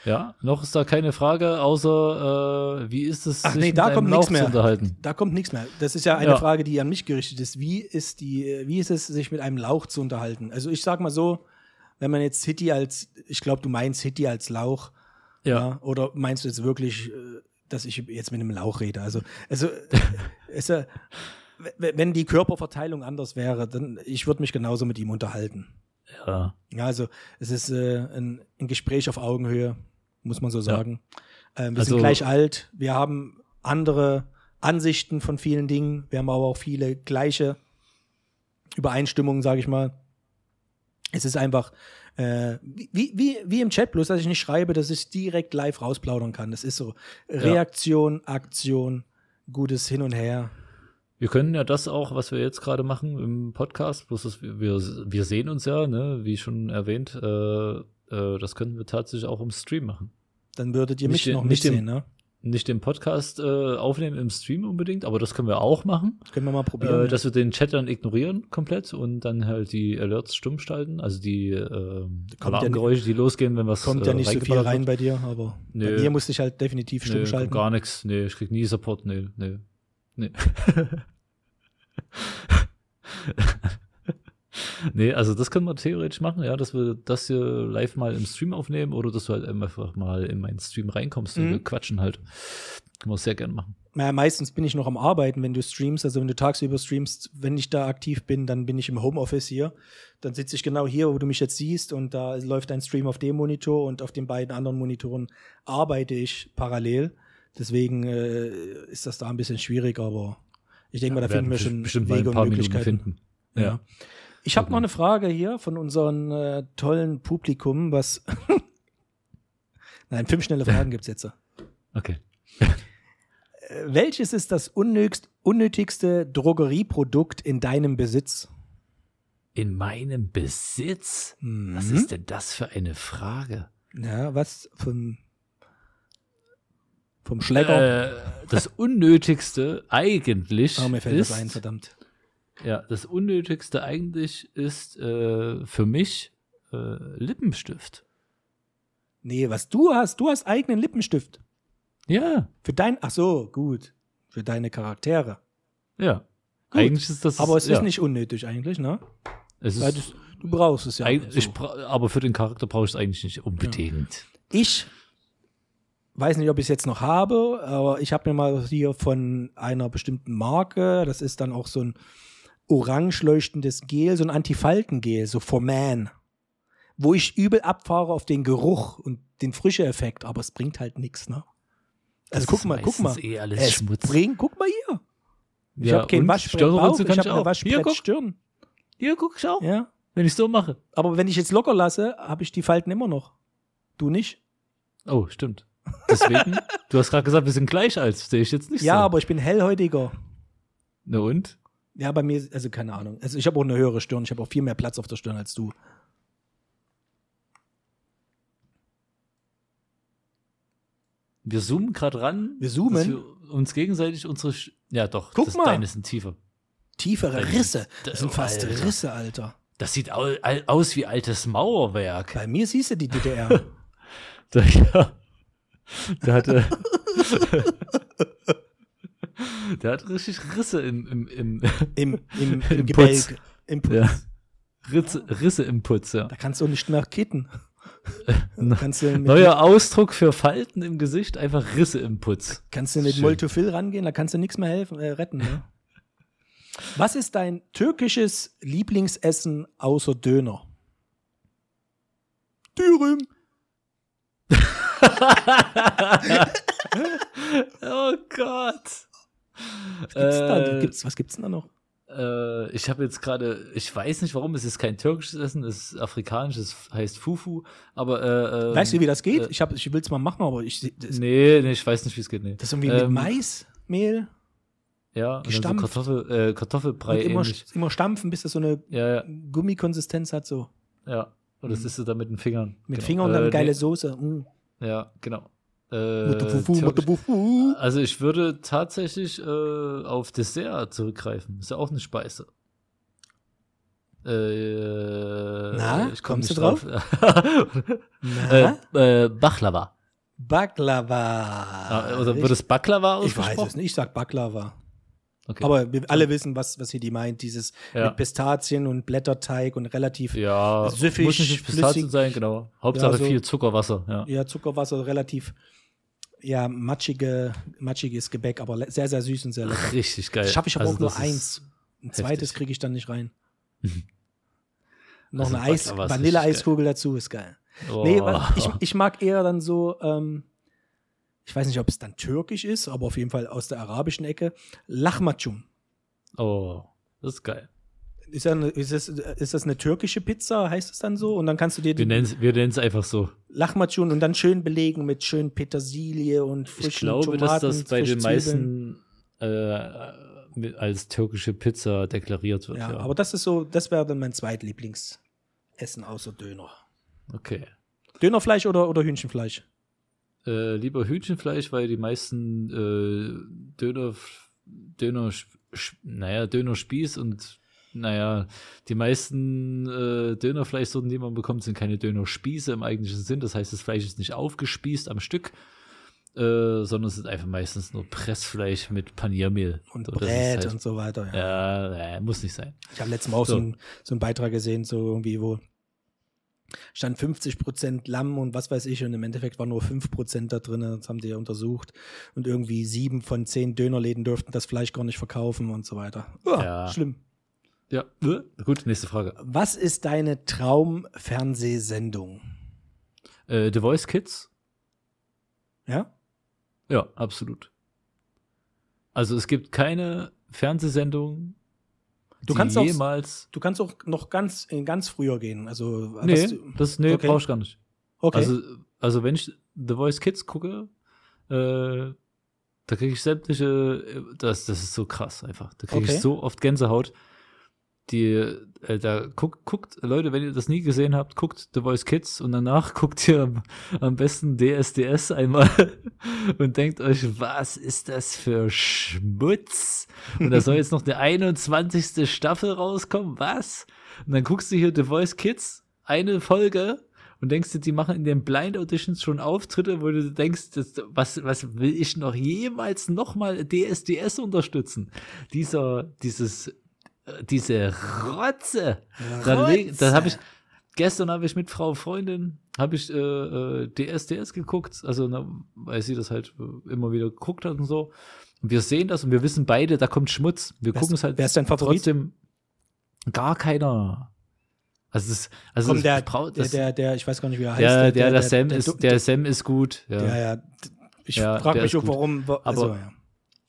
Ja, noch ist da keine Frage, außer äh, wie ist es, Ach sich nee, mit da einem kommt Lauch nichts zu mehr. unterhalten? Da kommt nichts mehr. Das ist ja eine Ja. Frage, die an mich gerichtet ist. Wie ist die, wie ist es, sich mit einem Lauch zu unterhalten? Also ich sag mal so, wenn man jetzt Hitty als, ich glaube, du meinst Hitty als Lauch, ja. Oder meinst du jetzt wirklich, äh, dass ich jetzt mit einem Lauch rede? Also, also ist ja, wenn die Körperverteilung anders wäre, dann ich würde mich genauso mit ihm unterhalten. ja. Ja, also es ist äh, ein, ein Gespräch auf Augenhöhe, muss man so sagen. Ähm, wir sind Also- gleich alt, wir haben andere Ansichten von vielen Dingen, wir haben aber auch viele gleiche Übereinstimmungen, sage ich mal. Es ist einfach äh, wie, wie, wie im Chat, bloß dass ich nicht schreibe, dass ich direkt live rausplaudern kann. Das ist so Reaktion, Aktion, gutes Hin und Her. Wir können ja das auch, was wir jetzt gerade machen im Podcast, bloß dass wir, wir, sehen uns ja, ne, wie schon erwähnt, äh, äh, das könnten wir tatsächlich auch im Stream machen. Dann würdet ihr Nicht mich den- noch nicht mitsehen, ne? Nicht den Podcast äh, aufnehmen im Stream unbedingt, aber das können wir auch machen. Können wir mal probieren. Äh, dass wir den Chat dann ignorieren komplett und dann halt die Alerts stumm schalten, also die ähm, Kommt ja Alarmgeräusche, die losgehen, wenn was Kommt äh, ja nicht so viel rein wird. bei dir, aber bei Nö. mir musste ich halt definitiv stumm Nee, schalten. gar nichts. Nee, ich krieg nie Support. Nee, nee. Nee. nee, also das können wir theoretisch machen, ja, dass wir das hier live mal im Stream aufnehmen oder dass du halt einfach mal in meinen Stream reinkommst und Mhm. wir quatschen halt. Können wir sehr gerne machen. Naja, meistens bin ich noch am Arbeiten, wenn du streamst. Also wenn du tagsüber streamst, wenn ich da aktiv bin, dann bin ich im Homeoffice hier. Dann sitze ich genau hier, wo du mich jetzt siehst und da läuft ein Stream auf dem Monitor und auf den beiden anderen Monitoren arbeite ich parallel. Deswegen äh, ist das da ein bisschen schwierig, aber ich denke mal, da finden wir schon bestimmt Wege ein paar und Minuten Möglichkeiten. finden. Ja. Ja. Ich habe noch eine Frage hier von unserem äh, tollen Publikum, was. Nein, fünf schnelle Fragen gibt's jetzt. Okay. Äh, Welches ist das unnötigst, unnötigste Drogerieprodukt in deinem Besitz? In meinem Besitz? Was Mhm. ist denn das für eine Frage? Ja, was vom, vom Schlecker? Äh, das Unnötigste eigentlich oh, mir fällt ist, das ein, verdammt. Ja, das Unnötigste eigentlich ist äh, für mich äh, Lippenstift. Nee, was du hast, du hast eigenen Lippenstift. Ja, Für dein, ach so, gut. Für deine Charaktere. ja. Gut. Eigentlich ist das. Aber es ja, ist nicht unnötig eigentlich, ne? Es Weil ist, du, du brauchst es ja. so. ich aber für den Charakter brauche ich es eigentlich nicht unbedingt. Ich weiß nicht, ob ich es jetzt noch habe, aber ich habe mir mal hier von einer bestimmten Marke, das ist dann auch so ein orange leuchtendes Gel, so ein Antifaltengel, so for Man, wo ich übel abfahre auf den Geruch und den frische Effekt, aber es bringt halt nichts, ne? Also Das guck mal, guck mal. Eh alles Es Schmutz. bringt, guck mal hier. Ich Ja, habe kein Waschbrett Bauch, ich habe eine auch. Waschbrett Hier, guck. Stirn. Hier, guck ich auch. Ja. Wenn ich so mache. Aber wenn ich jetzt locker lasse, habe ich die Falten immer noch. Du nicht? Oh, stimmt. Deswegen, du hast gerade gesagt, wir sind gleich alt. Sehe ich jetzt nicht Ja, so. aber ich bin hellhäutiger. Na und? Ja, bei mir, also keine Ahnung. Also ich habe auch eine höhere Stirn. Ich habe auch viel mehr Platz auf der Stirn als du. Wir zoomen gerade ran. Wir zoomen? Wir uns gegenseitig unsere. Sch ja, doch. Guck das mal. Deine sind tiefer. Tiefere Das- Risse. das- sind fast Alter. Risse, Alter. Das sieht au aus wie altes Mauerwerk. Bei mir siehst du die DDR. Da, ja. Der hatte. Der hat richtig Risse im, im, im Im, im, im. Putz. Im Putz. ja. Risse, Risse im Putz, ja. Da kannst du nicht mehr kitten. Neuer Ausdruck für Falten im Gesicht, einfach Risse im Putz. kannst du mit Schön. Moltofil rangehen, da kannst du nichts mehr helfen, äh, retten. Ne? Was ist dein türkisches Lieblingsessen außer Döner? Dürüm. Oh Gott. Was gibt's da? Äh, Gibt's, was gibt's denn da noch? Äh, ich habe jetzt gerade, ich weiß nicht warum, es ist kein türkisches Essen, es ist afrikanisch, es heißt Fufu, aber äh, ähm, Weißt du, wie das geht? äh, ich hab, ich will es mal machen, aber ich, das, Nee, nee, ich weiß nicht, wie es geht. Nee. das ist irgendwie mit Ähm, Maismehl Ja, und dann so gestampft. Kartoffel, äh, Kartoffelbrei und immer, immer stampfen, bis das so eine Ja, ja, Gummikonsistenz hat, so. ja. Und das ist du dann mit den Fingern. Mhm. Mit Genau. Fingern und dann Äh, eine geile nee, Soße. Mm. Ja, genau. Äh, also ich würde tatsächlich äh, auf Dessert zurückgreifen. Ist ja auch eine Speise. Äh, Na, ich komm kommst du nicht Na? äh, äh, Baklava. Baklava. Ah, oder wird es Baklava ich weiß ausgesprochen? es nicht, ich sag Baklava. Okay. Aber wir alle wissen, was, was hier die meint. Dieses Ja. mit Pistazien und Blätterteig und relativ ja, süffig, muss nicht Pistazien sein, genau. Hauptsache Ja, so- viel Zuckerwasser, ja. ja, Zuckerwasser, relativ ja, matschige, matschiges Gebäck, aber sehr, sehr süß und sehr lecker. Richtig geil. Schaffe ich aber Also auch nur eins. Ein zweites kriege ich dann nicht rein. Noch Also eine Eis, Vanilleeiskugel dazu ist geil. Oh. Nee, ich, ich mag eher dann so, ähm, ich weiß nicht, ob es dann türkisch ist, aber auf jeden Fall aus der arabischen Ecke. Lahmacun. oh, das ist geil. Ist, ja eine, ist, das, ist das eine türkische Pizza, heißt es dann so? Und dann kannst du dir Wir nennen es einfach so. Lahmacun und dann schön belegen mit schön Petersilie und frischen Ich glaube, Tomaten, dass das bei den meisten äh, als türkische Pizza deklariert wird. Ja, Ja, aber das ist so, das wäre dann mein zweitlieblingsessen außer Döner. okay. Dönerfleisch oder, oder Hühnchenfleisch? Äh, lieber Hühnchenfleisch, weil die meisten äh, Döner, Döner, naja, Dönerspieß und naja, die meisten äh, Dönerfleischsorten, die man bekommt, sind keine Dönerspieße im eigentlichen Sinn. Das heißt, das Fleisch ist nicht aufgespießt am Stück, äh, sondern es ist einfach meistens nur Pressfleisch mit Paniermehl. Und So, Brät halt- und so weiter. Ja. Ja, äh, muss nicht sein. Ich habe letztes Mal auch so, So. einen, so einen Beitrag gesehen, so irgendwie, wo stand 50% Lamm und was weiß ich und im Endeffekt war nur 5% da drin, das haben die ja untersucht und irgendwie sieben von zehn Dönerläden dürften das Fleisch gar nicht verkaufen und so weiter. Uah, Ja. Schlimm. Ja, gut, nächste Frage. Was ist deine Traumfernsehsendung? Äh, The Voice Kids? Ja? Ja, absolut. Also es gibt keine Fernsehsendung, Du kannst auch- jemals. Du kannst auch noch ganz, in ganz früher gehen. Also, Nee, du- das nee, okay. brauch ich gar nicht. okay. Also, also wenn ich The Voice Kids gucke, äh, da kriege ich sämtliche, äh, das, das ist so krass einfach. Da kriege Okay. ich so oft Gänsehaut. Die, äh, da guckt, guckt, Leute, wenn ihr das nie gesehen habt, guckt The Voice Kids und danach guckt ihr am, am besten DSDS einmal und denkt euch, was ist das für Schmutz? Und da soll jetzt noch eine 21. Staffel rauskommen, was? Und dann guckst du hier The Voice Kids, eine Folge und denkst du, die machen in den Blind Auditions schon Auftritte, wo du denkst, das, was, was will ich noch jemals nochmal DSDS unterstützen? Dieser, dieses, diese Rotze. Dann, leg- dann habe ich, gestern habe ich mit Frau Freundin, habe ich äh, äh, DSDS geguckt, also na, weil sie das halt äh, immer wieder geguckt hat und so. Und wir sehen das und wir wissen beide, da kommt Schmutz. Wir gucken es halt wer ist dein Favorit? trotzdem gar keiner. Also, das, also Komm, das der, brau- der, das, der, der, ich weiß gar nicht, wie er heißt. der, der, der, Sam der, ist, der Sam ist gut. Ja. Ja, ja. Ich Ja, frage mich auch, warum. wa- Also, Aber- ja.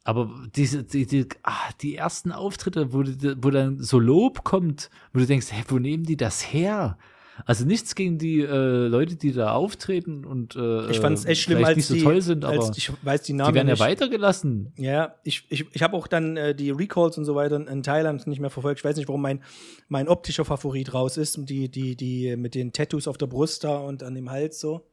Aber diese, die, die, ah, die ersten Auftritte, wo, die, wo dann so Lob kommt, wo du denkst, hä, wo nehmen die das her? Also nichts gegen die äh, Leute, die da auftreten und äh, Ich fand es echt schlimm, vielleicht als nicht so die, toll sind, aber ich weiß die Namen die werden ja nicht. weitergelassen. Ja, ich, ich, ich habe auch dann äh, die Recalls und so weiter in Thailand nicht mehr verfolgt. Ich weiß nicht, warum mein, mein optischer Favorit raus ist. Die, die, die mit den Tattoos auf der Brust da und an dem Hals so.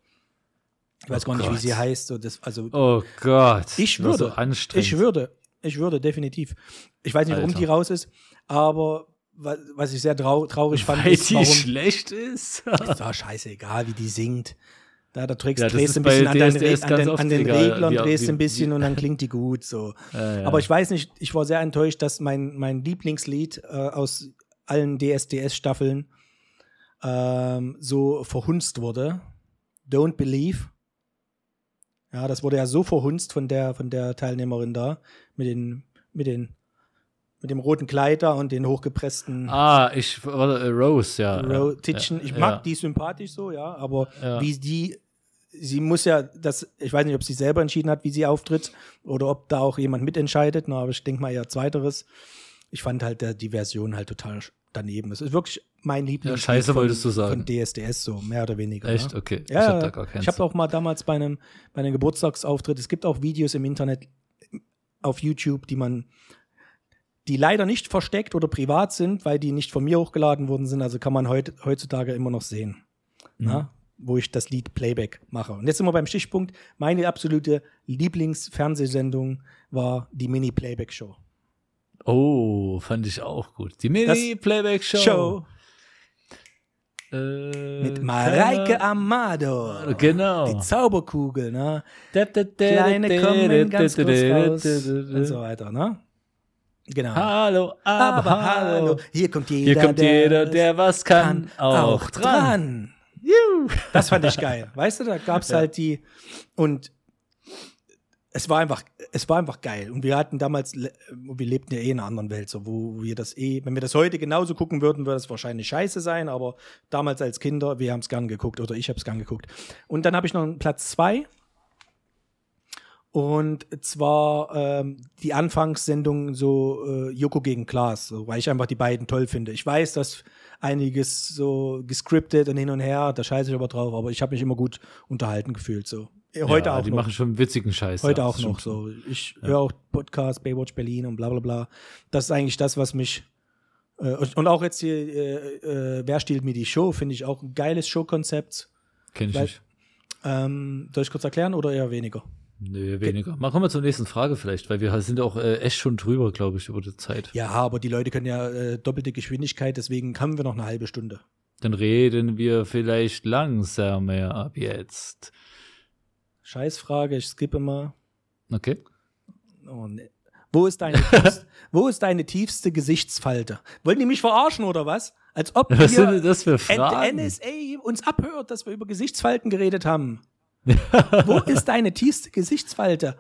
Ich weiß Oh gar nicht, wie Gott. sie heißt. So, das, also, Oh Gott. ich würde. So anstrengend. ich würde. Ich würde, definitiv. Ich weiß nicht, warum Alter. die raus ist, aber wa- was ich sehr trau traurig fand, Weil ist, die warum. schlecht ist. Ist doch scheißegal, wie die singt. Da, da trägst, Ja, drehst ist du ein bisschen an, dein, DSDS Re- an den, an den egal, Reglern, wie- drehst wie- ein bisschen wie- und dann klingt die gut. So. Ja, ja. Aber ich weiß nicht, ich war sehr enttäuscht, dass mein, mein Lieblingslied äh, aus allen DSDS-Staffeln ähm, so verhunzt wurde. Don't Believe. Ja, das wurde ja so verhunzt von der, von der Teilnehmerin da, mit den, mit den, mit dem roten Kleid da und den hochgepressten Ah, ich, warte, äh, Rose, ja. Ro- ja, Titchen. ja, Ich mag ja. die sympathisch so, ja, aber Ja. wie die, sie muss ja das, ich weiß nicht, ob sie selber entschieden hat, wie sie auftritt oder ob da auch jemand mitentscheidet, na, aber ich denke mal eher zweiteres. ich fand halt der, die Version halt total daneben. Es ist wirklich mein Lieblings. Ja, scheiße, von, wolltest du sagen. Von DSDS, so, mehr oder weniger. Echt? Ne? Okay. Ja, ich hab da gar keins. ich habe auch mal damals bei einem, bei einem Geburtstagsauftritt, es gibt auch Videos im Internet auf YouTube, die man, die leider nicht versteckt oder privat sind, weil die nicht von mir hochgeladen worden sind. Also kann man heut, heutzutage immer noch sehen. Mhm. Na? Wo ich das Lied Playback mache. Und jetzt sind wir beim Stichpunkt. Meine absolute Lieblingsfernsehsendung war die Mini-Playback-Show. Oh, fand ich auch gut. Die Mini-Playback-Show. Show Äh, mit Mareike Amado. Genau. Die Zauberkugel, ne? Kleine kommen ganz kurz raus und so weiter, ne? Genau. Hallo, aber, Aber hallo. hier kommt jeder, Hier kommt jeder, der was kann, kann auch dran. Das fand ich geil. Weißt du, da gab es halt die und es war einfach, es war einfach geil. Und wir hatten damals, wir lebten ja eh in einer anderen Welt, so wo wir das eh, wenn wir das heute genauso gucken würden, würde es wahrscheinlich scheiße sein, aber damals als Kinder, wir haben es gern geguckt oder ich habe es gern geguckt. Und dann habe ich noch einen Platz zwei. Und zwar ähm, die Anfangssendung so äh, Joko gegen Klaas, so, weil ich einfach die beiden toll finde. Ich weiß, dass einiges so gescriptet und hin und her, da scheiße ich aber drauf, aber ich habe mich immer gut unterhalten gefühlt. So. Heute ja, auch die noch. machen schon witzigen Scheiß. Heute ja, auch noch so. Ich höre auch Podcast, Baywatch Berlin und bla bla bla. Das ist eigentlich das, was mich. Äh, und, und auch jetzt hier, äh, äh, Wer stiehlt mir die Show, finde ich auch ein geiles Showkonzept. Kenn ich nicht. Ähm, soll ich kurz erklären oder eher weniger? Nö, weniger. Mal kommen wir zur nächsten Frage vielleicht, weil wir sind auch äh, echt schon drüber, glaube ich, über die Zeit. Ja, aber die Leute können ja äh, doppelte Geschwindigkeit, deswegen haben wir noch eine halbe Stunde. Dann reden wir vielleicht langsamer ab jetzt. Scheißfrage, ich skippe mal. Okay? Oh, nee. Wo ist deine, tiefst, wo ist deine tiefste Gesichtsfalte? Wollen die mich verarschen oder was? Als ob Was sind denn das für Fragen? NSA uns abhört, dass wir über Gesichtsfalten geredet haben. Wo ist deine tiefste Gesichtsfalte?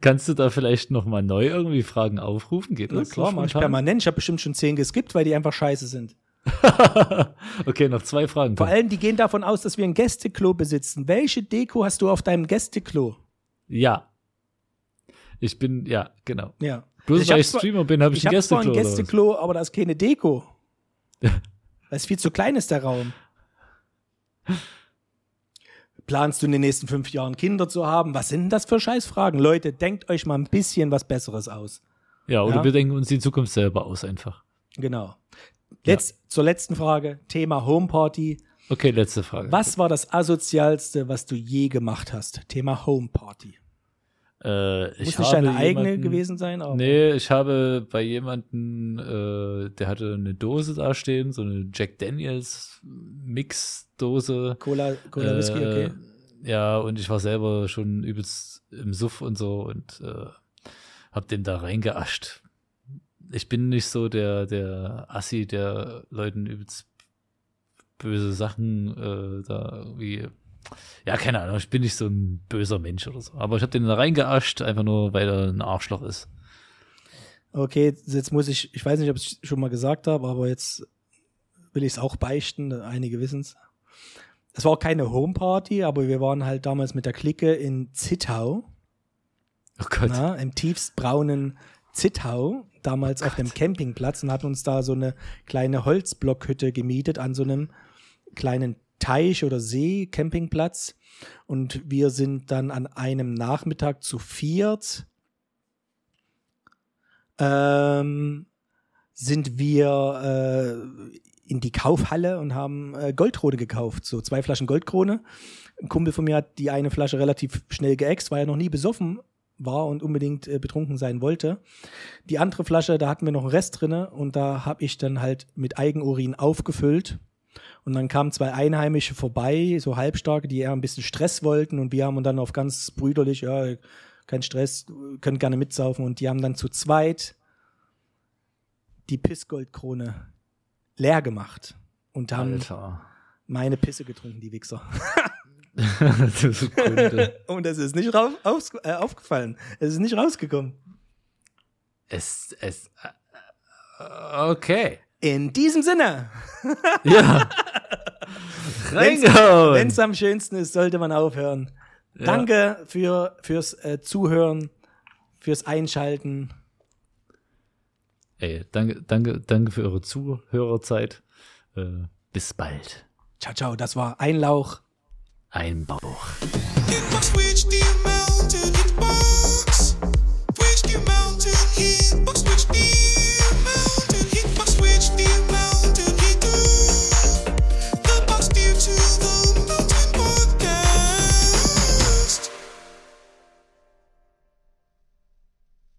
Kannst du da vielleicht noch mal neu irgendwie Fragen aufrufen? Geht das? klar, so mach ich permanent. Ich habe bestimmt schon zehn geskippt, weil die einfach scheiße sind. okay, noch zwei Fragen. Vor allem, die gehen davon aus, dass wir ein Gästeklo besitzen. Welche Deko hast du auf deinem Gästeklo? Ja. Ich bin, ja, genau. Ja. Bloß Ich weil ich Streamer bin, habe ich, Ich ein habe ein Gästeklo. oder was? Gästeklo, aber da ist keine Deko. Weil es viel zu klein ist, der Raum. Planst du in den nächsten fünf Jahren Kinder zu haben? Was sind denn das für Scheißfragen? Leute, denkt euch mal ein bisschen was Besseres aus. Ja, oder Ja. wir denken uns die Zukunft selber aus einfach. Genau. Letz, Zur letzten Frage, Thema Homeparty. Okay, letzte Frage. Was war das asozialste, was du je gemacht hast? Thema Homeparty. Äh, Muss nicht deine eigene jemanden- gewesen sein, aber Nee, ich habe bei jemanden, äh, der hatte eine Dose da stehen, so eine Jack Daniels Mixdose. Cola, Cola Whisky, okay. Äh, Ja, und ich war selber schon übelst im Suff und so und äh, hab den da reingeascht. Ich bin nicht so der, der Assi, der Leuten übelst böse Sachen äh, da irgendwie. Ja, keine Ahnung, ich bin nicht so ein böser Mensch oder so. Aber ich hab den da reingeascht, einfach nur, weil er ein Arschloch ist. Okay, jetzt muss ich, ich weiß nicht, ob ich es schon mal gesagt habe, aber jetzt will ich es auch beichten, einige wissen es. Es war auch keine Homeparty, aber wir waren halt damals mit der Clique in Zittau, Oh Gott. na, im tiefst braunen Zittau, damals auf dem Campingplatz und hatten uns da so eine kleine Holzblockhütte gemietet an so einem kleinen Teich oder See, Campingplatz. Und wir sind dann an einem Nachmittag zu viert ähm, sind wir äh, in die Kaufhalle und haben äh, Goldkrone gekauft, so zwei Flaschen Goldkrone. Ein Kumpel von mir hat die eine Flasche relativ schnell geäxt, weil er noch nie besoffen war und unbedingt äh, betrunken sein wollte. Die andere Flasche, da hatten wir noch einen Rest drinne und da habe ich dann halt mit Eigenurin aufgefüllt. Und dann kamen zwei Einheimische vorbei, so halbstarke, die eher ein bisschen Stress wollten und wir haben uns dann auf ganz brüderlich, ja, kein Stress, könnt gerne mitsaufen und die haben dann zu zweit die Pissgoldkrone leer gemacht und haben Alter. meine Pisse getrunken, die Wichser. das. Und es ist nicht rauf, aufs, äh, aufgefallen. Es ist nicht rausgekommen. es, es, äh, okay. In diesem Sinne, Ja. Reingehauen. wenn es am schönsten ist, sollte man aufhören. Ja. Danke für, fürs äh, Zuhören, fürs Einschalten. ey, danke, danke, danke für eure Zuhörerzeit. Äh, bis bald. Ciao, ciao, das war ein Lauch.